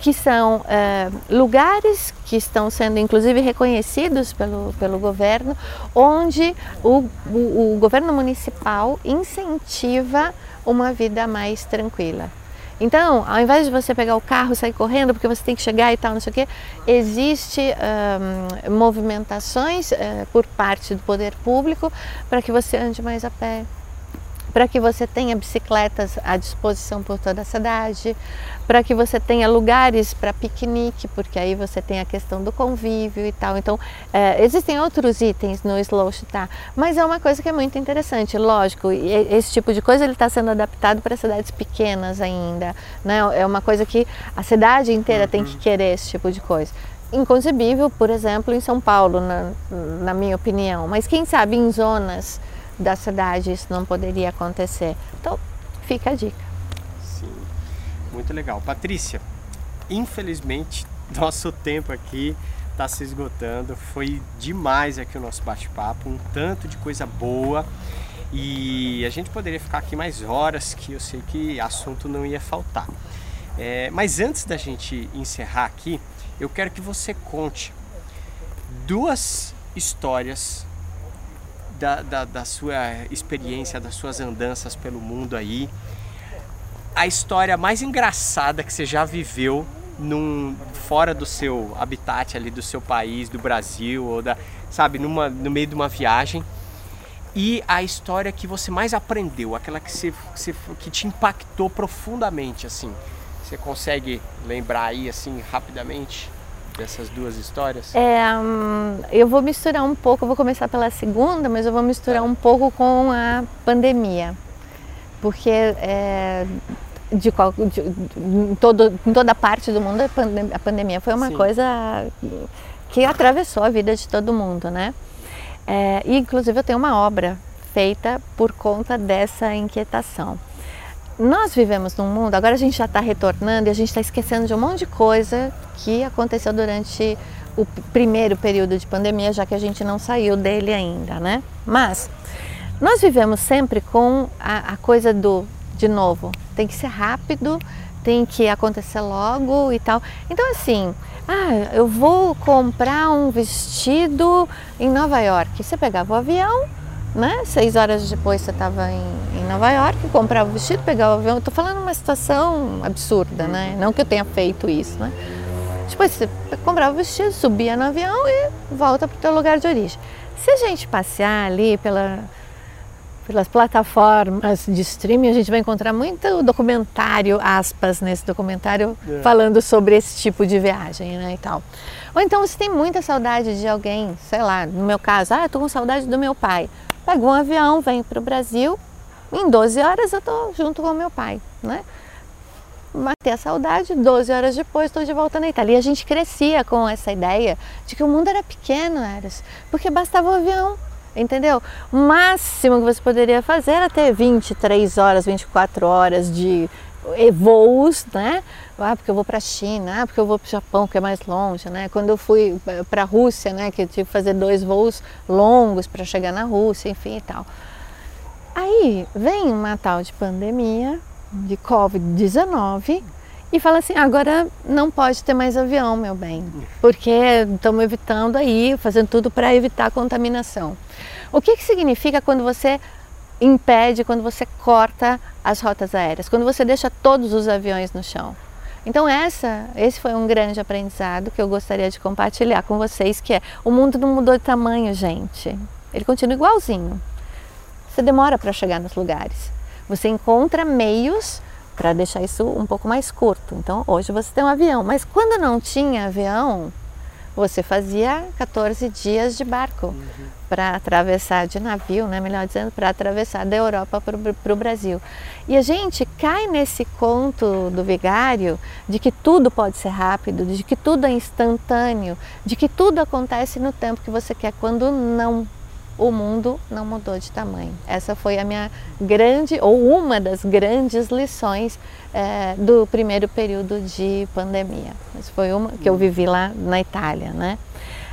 que são uh, lugares que estão sendo inclusive reconhecidos pelo, pelo governo, onde o, o, o governo municipal incentiva uma vida mais tranquila. Então, ao invés de você pegar o carro e sair correndo porque você tem que chegar e tal, não sei o quê, existe um, movimentações uh, por parte do poder público para que você ande mais a pé, para que você tenha bicicletas à disposição por toda a cidade, para que você tenha lugares para piquenique, porque aí você tem a questão do convívio e tal. Então, é, existem outros itens no Slow tá? mas é uma coisa que é muito interessante. Lógico, esse tipo de coisa ele está sendo adaptado para cidades pequenas ainda. Né? É uma coisa que a cidade inteira uhum. tem que uhum. querer esse tipo de coisa inconcebível, por exemplo, em São Paulo, na, na minha opinião. Mas quem sabe em zonas da cidade isso não poderia acontecer. Então, fica a dica. Sim, muito legal. Patrícia, infelizmente, nosso tempo aqui está se esgotando. Foi demais aqui o nosso bate-papo, um tanto de coisa boa. E a gente poderia ficar aqui mais horas, que eu sei que assunto não ia faltar. É, mas antes da gente encerrar aqui, eu quero que você conte duas histórias da, da, da sua experiência, das suas andanças pelo mundo aí, a história mais engraçada que você já viveu num, fora do seu habitat ali, do seu país, do Brasil, ou da, sabe, numa, no meio de uma viagem. E a história que você mais aprendeu, aquela que, você, você, que te impactou profundamente, assim. Você consegue lembrar aí, assim, rapidamente? Dessas duas histórias? É, hum, eu vou misturar um pouco, eu vou começar pela segunda, mas eu vou misturar tá. um pouco com a pandemia, porque é, de, qual, de, em, todo, em toda parte do mundo a pandemia, a pandemia foi uma Sim. coisa que atravessou a vida de todo mundo, né? É, e inclusive eu tenho uma obra feita por conta dessa inquietação nós vivemos num mundo, agora a gente já está retornando e a gente está esquecendo de um monte de coisa que aconteceu durante o primeiro período de pandemia, já que a gente não saiu dele ainda, né? Mas nós vivemos sempre com a, a coisa do, de novo, tem que ser rápido, tem que acontecer logo e tal. Então, assim, ah, eu vou comprar um vestido em Nova York. Você pegava o avião, né? Seis horas depois você estava em, em, Nova York, comprava o vestido, pegava o avião. Estou falando uma situação absurda, né? Não que eu tenha feito isso, né? Depois você comprava o vestido, subia no avião e volta para o teu lugar de origem. Se a gente passear ali pela, pelas plataformas de streaming, a gente vai encontrar muito documentário, aspas, nesse documentário, é. falando sobre esse tipo de viagem né, e tal. Ou então você tem muita saudade de alguém, sei lá, no meu caso, ah, eu tô com saudade do meu pai. Pego um avião, venho para o Brasil, em 12 horas eu estou junto com meu pai, né? Matei a saudade, 12 horas depois estou de volta na Itália. E a gente crescia com essa ideia de que o mundo era pequeno, Eras, porque bastava o avião, entendeu? O máximo que você poderia fazer era ter 23 horas, 24 horas de voos, né? Ah, porque eu vou para a China, ah, porque eu vou para o Japão, que é mais longe, né? Quando eu fui eh, para a Rússia, né, que eu tive que fazer dois voos longos para chegar na Rússia, enfim e tal. Aí vem uma tal de pandemia de Covid-19 e fala assim: agora não pode ter mais avião, meu bem, porque estamos evitando aí, fazendo tudo para evitar a contaminação. O que, que significa quando você impede, quando você corta as rotas aéreas, quando você deixa todos os aviões no chão? Então essa, esse foi um grande aprendizado que eu gostaria de compartilhar com vocês, que é o mundo não mudou de tamanho, gente. Ele continua igualzinho. Você demora para chegar nos lugares. Você encontra meios para deixar isso um pouco mais curto. Então, hoje você tem um avião, mas quando não tinha avião, você fazia 14 dias de barco uhum. para atravessar de navio, né, melhor dizendo, para atravessar da Europa para o Brasil. E a gente cai nesse conto do vigário de que tudo pode ser rápido, de que tudo é instantâneo, de que tudo acontece no tempo que você quer, quando não o mundo não mudou de tamanho. Essa foi a minha grande, ou uma das grandes lições é, do primeiro período de pandemia. Mas foi uma que eu vivi lá na Itália, né?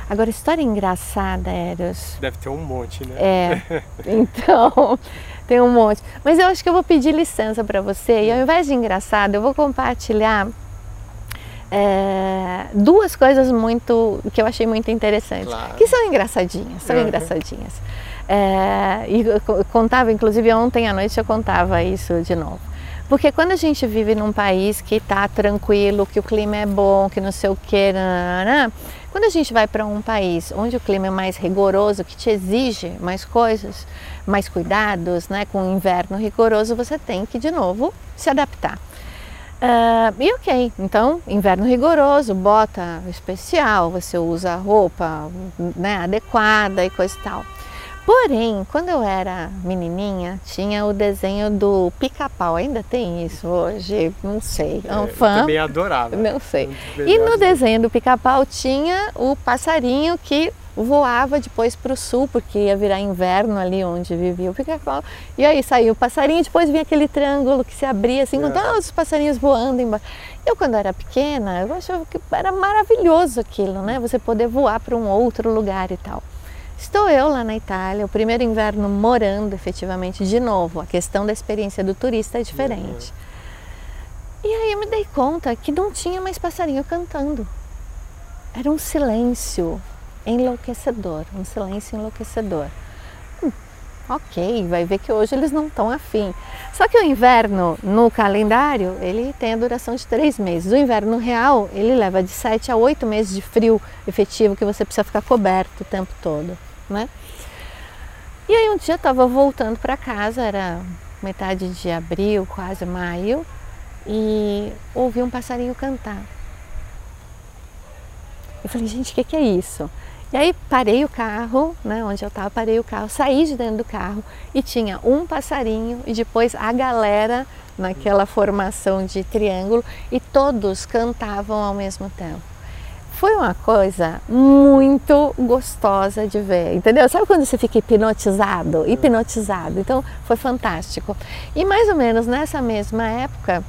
Agora, história engraçada, Eros. Deve ter um monte, né? É, então, tem um monte. Mas eu acho que eu vou pedir licença para você e ao invés de engraçado, eu vou compartilhar é, duas coisas muito que eu achei muito interessantes, claro. que são engraçadinhas, são uhum. engraçadinhas. É, e eu contava, inclusive ontem à noite eu contava isso de novo. Porque quando a gente vive num país que está tranquilo, que o clima é bom, que não sei o que, quando a gente vai para um país onde o clima é mais rigoroso, que te exige mais coisas, mais cuidados, né, com o inverno rigoroso, você tem que de novo se adaptar. Uh, e ok, então inverno rigoroso, bota especial, você usa roupa né, adequada e coisa e tal. Porém, quando eu era menininha, tinha o desenho do pica-pau. Ainda tem isso hoje? Não sei. É, um fã. Eu também adorava. Não sei. E no desenho do pica-pau tinha o passarinho que voava depois para o sul, porque ia virar inverno ali onde vivia o pica-pau. E aí saiu o passarinho, depois vinha aquele triângulo que se abria assim, é. com todos os passarinhos voando embaixo. Eu, quando era pequena, eu achava que era maravilhoso aquilo, né? Você poder voar para um outro lugar e tal. Estou eu lá na Itália, o primeiro inverno morando efetivamente de novo. A questão da experiência do turista é diferente. Uhum. E aí eu me dei conta que não tinha mais passarinho cantando. Era um silêncio enlouquecedor, um silêncio enlouquecedor. Hum, ok, vai ver que hoje eles não estão afim. Só que o inverno no calendário ele tem a duração de três meses. O inverno real ele leva de sete a oito meses de frio efetivo que você precisa ficar coberto o tempo todo, né? E aí um dia eu estava voltando para casa, era metade de abril, quase maio, e ouvi um passarinho cantar. Eu falei, gente, o que, que é isso? E aí parei o carro, né, onde eu estava, parei o carro, saí de dentro do carro e tinha um passarinho e depois a galera naquela formação de triângulo e todos cantavam ao mesmo tempo. Foi uma coisa muito gostosa de ver, entendeu? Sabe quando você fica hipnotizado? Hipnotizado. Então foi fantástico. E mais ou menos nessa mesma época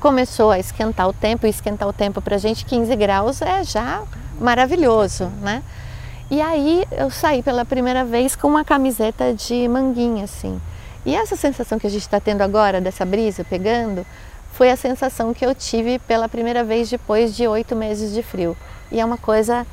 começou a esquentar o tempo, e esquentar o tempo para gente 15 graus é já maravilhoso, né? E aí eu saí pela primeira vez com uma camiseta de manguinha, assim. E essa sensação que a gente está tendo agora, dessa brisa pegando, foi a sensação que eu tive pela primeira vez depois de oito meses de frio. E é uma coisa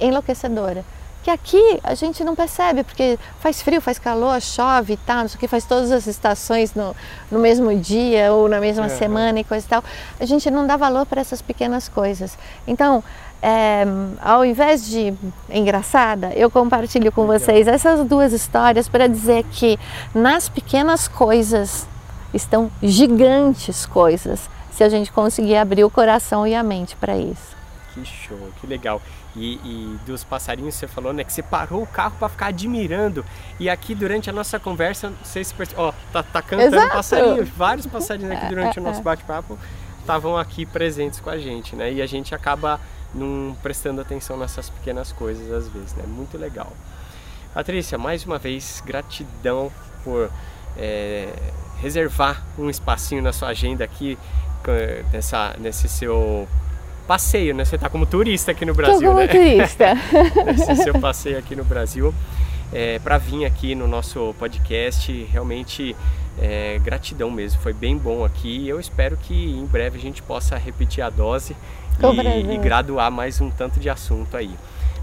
enlouquecedora. Que aqui a gente não percebe, porque faz frio, faz calor, chove e tal, não sei o que, faz todas as estações no, no mesmo dia ou na mesma é. semana e coisa e tal. A gente não dá valor para essas pequenas coisas. Então, é, ao invés de engraçada, eu compartilho com vocês essas duas histórias para dizer que nas pequenas coisas estão gigantes coisas se a gente conseguir abrir o coração e a mente para isso. Que show, que legal. E, e, dos passarinhos você falou, né? Que você parou o carro para ficar admirando. E aqui durante a nossa conversa, não sei se ó, tá, tá cantando Exato. passarinhos, vários passarinhos aqui durante o nosso bate-papo estavam aqui presentes com a gente, né? E a gente acaba não prestando atenção nessas pequenas coisas às vezes, né? Muito legal. Patrícia, mais uma vez, gratidão por é, reservar um espacinho na sua agenda aqui nessa, nesse seu passeio, né? Você está como turista aqui no Brasil, Tô como né? turista. nesse seu passeio aqui no Brasil, é, para vir aqui no nosso podcast, realmente é, gratidão mesmo, foi bem bom aqui. Eu espero que em breve a gente possa repetir a dose e, e, graduar mais um tanto de assunto aí.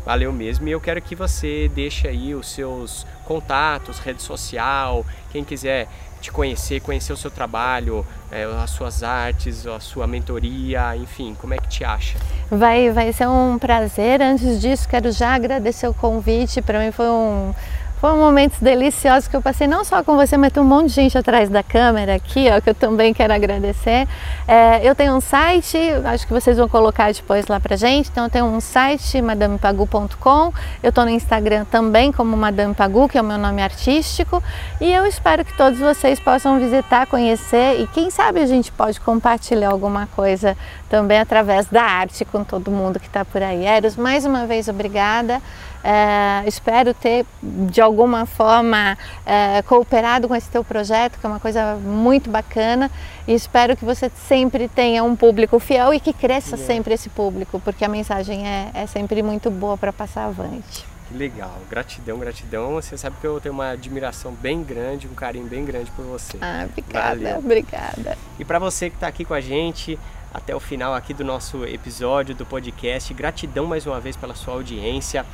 Valeu mesmo. E eu quero que você deixe aí os seus contatos, rede social, quem quiser te conhecer, conhecer o seu trabalho, é, as suas artes, a sua mentoria, enfim, como é que te acha? Vai, vai ser um prazer. Antes disso, quero já agradecer o convite. Para mim foi um foram momentos deliciosos que eu passei não só com você, mas tem um monte de gente atrás da câmera aqui, ó, que eu também quero agradecer. É, eu tenho um site, acho que vocês vão colocar depois lá pra gente. Então eu tenho um site, madamepagu.com. Eu tô no Instagram também como Madame Pagu, que é o meu nome artístico. E eu espero que todos vocês possam visitar, conhecer e quem sabe a gente pode compartilhar alguma coisa também através da arte com todo mundo que está por aí. Eros, mais uma vez obrigada. É, espero ter de alguma forma é, cooperado com esse teu projeto, que é uma coisa muito bacana, e espero que você sempre tenha um público fiel e que cresça yeah. sempre esse público, porque a mensagem é, é sempre muito boa para passar avante. Que legal, gratidão, gratidão. Você sabe que eu tenho uma admiração bem grande, um carinho bem grande por você. Ah, obrigada, Valeu. obrigada. E para você que está aqui com a gente, até o final aqui do nosso episódio do podcast. Gratidão mais uma vez pela sua audiência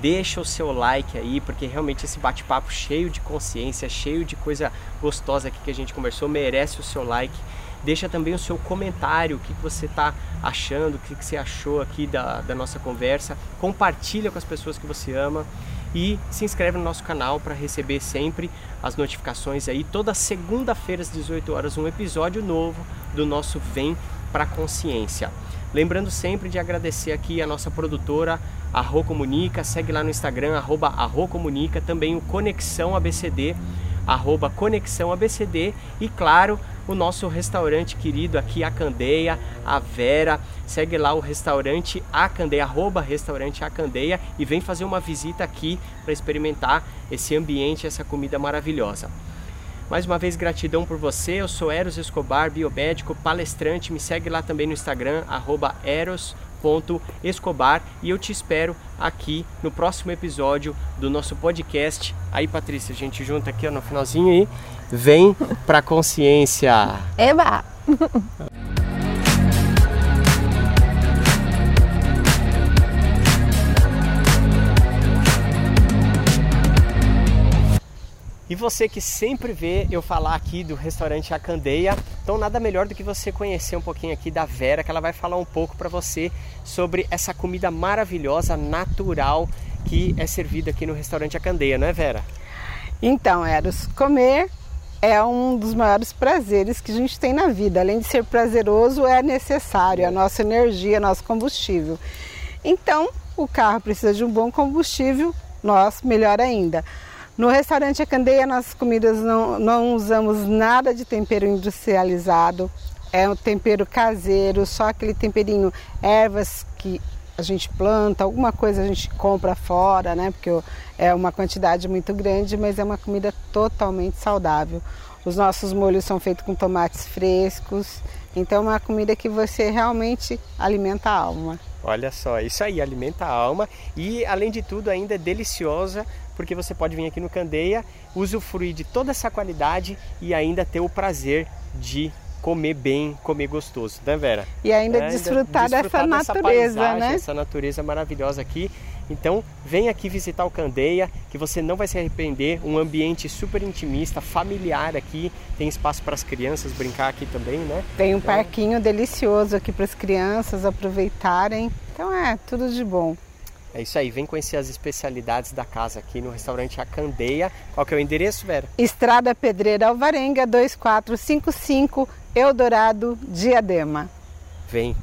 deixa o seu like aí, porque realmente esse bate-papo cheio de consciência, cheio de coisa gostosa aqui que a gente conversou, merece o seu like. Deixa também o seu comentário, o que, você está achando, o que, você achou aqui da, da nossa conversa. Compartilha com as pessoas que você ama e se inscreve no nosso canal para receber sempre as notificações aí. Toda segunda-feira às 18 horas um episódio novo do nosso Vem para Consciência. Lembrando sempre de agradecer aqui a nossa produtora, a Rô Comunica, segue lá no Instagram, arroba Comunica, também o Conexão ABCD, arroba Conexão ABCD e claro, o nosso restaurante querido aqui, a Candeia, a Vera, segue lá o restaurante A Candeia, arroba restaurante A Candeia. E vem fazer uma visita aqui para experimentar esse ambiente, essa comida maravilhosa. Mais uma vez, gratidão por você. Eu sou Eros Escobar, biomédico, palestrante. Me segue lá também no Instagram, eros.escobar. E eu te espero aqui no próximo episódio do nosso podcast. Aí, Patrícia, a gente junta aqui ó, no finalzinho e vem pra consciência. Eba! E você que sempre vê eu falar aqui do restaurante A Candeia, então nada melhor do que você conhecer um pouquinho aqui da Vera, que ela vai falar um pouco para você sobre essa comida maravilhosa, natural, que é servida aqui no restaurante A Candeia, não é Vera? Então, Eros, comer é um dos maiores prazeres que a gente tem na vida. Além de ser prazeroso, é necessário, é a nossa energia, nosso combustível. Então, o carro precisa de um bom combustível, nós melhor ainda. No restaurante A Candeia, nossas comidas não, não usamos nada de tempero industrializado. É um tempero caseiro, só aquele temperinho, ervas que a gente planta, alguma coisa a gente compra fora, né? Porque é uma quantidade muito grande, mas é uma comida totalmente saudável. Os nossos molhos são feitos com tomates frescos, então é uma comida que você realmente alimenta a alma. Olha só, isso aí alimenta a alma e além de tudo ainda é deliciosa porque você pode vir aqui no Candeia, usufruir de toda essa qualidade e ainda ter o prazer de comer bem, comer gostoso, né Vera? E ainda é, desfrutar, ainda desfrutar dessa, dessa natureza, paisagem, né? Essa natureza maravilhosa aqui. Então, vem aqui visitar o Candeia, que você não vai se arrepender. Um ambiente super intimista, familiar aqui. Tem espaço para as crianças brincar aqui também, né? Tem um então... parquinho delicioso aqui para as crianças aproveitarem. Então, é tudo de bom. É isso aí, vem conhecer as especialidades da casa aqui no restaurante A Candeia. Qual que é o endereço, Vera? Estrada Pedreira Alvarenga, 2455, Eldorado, Diadema. Vem,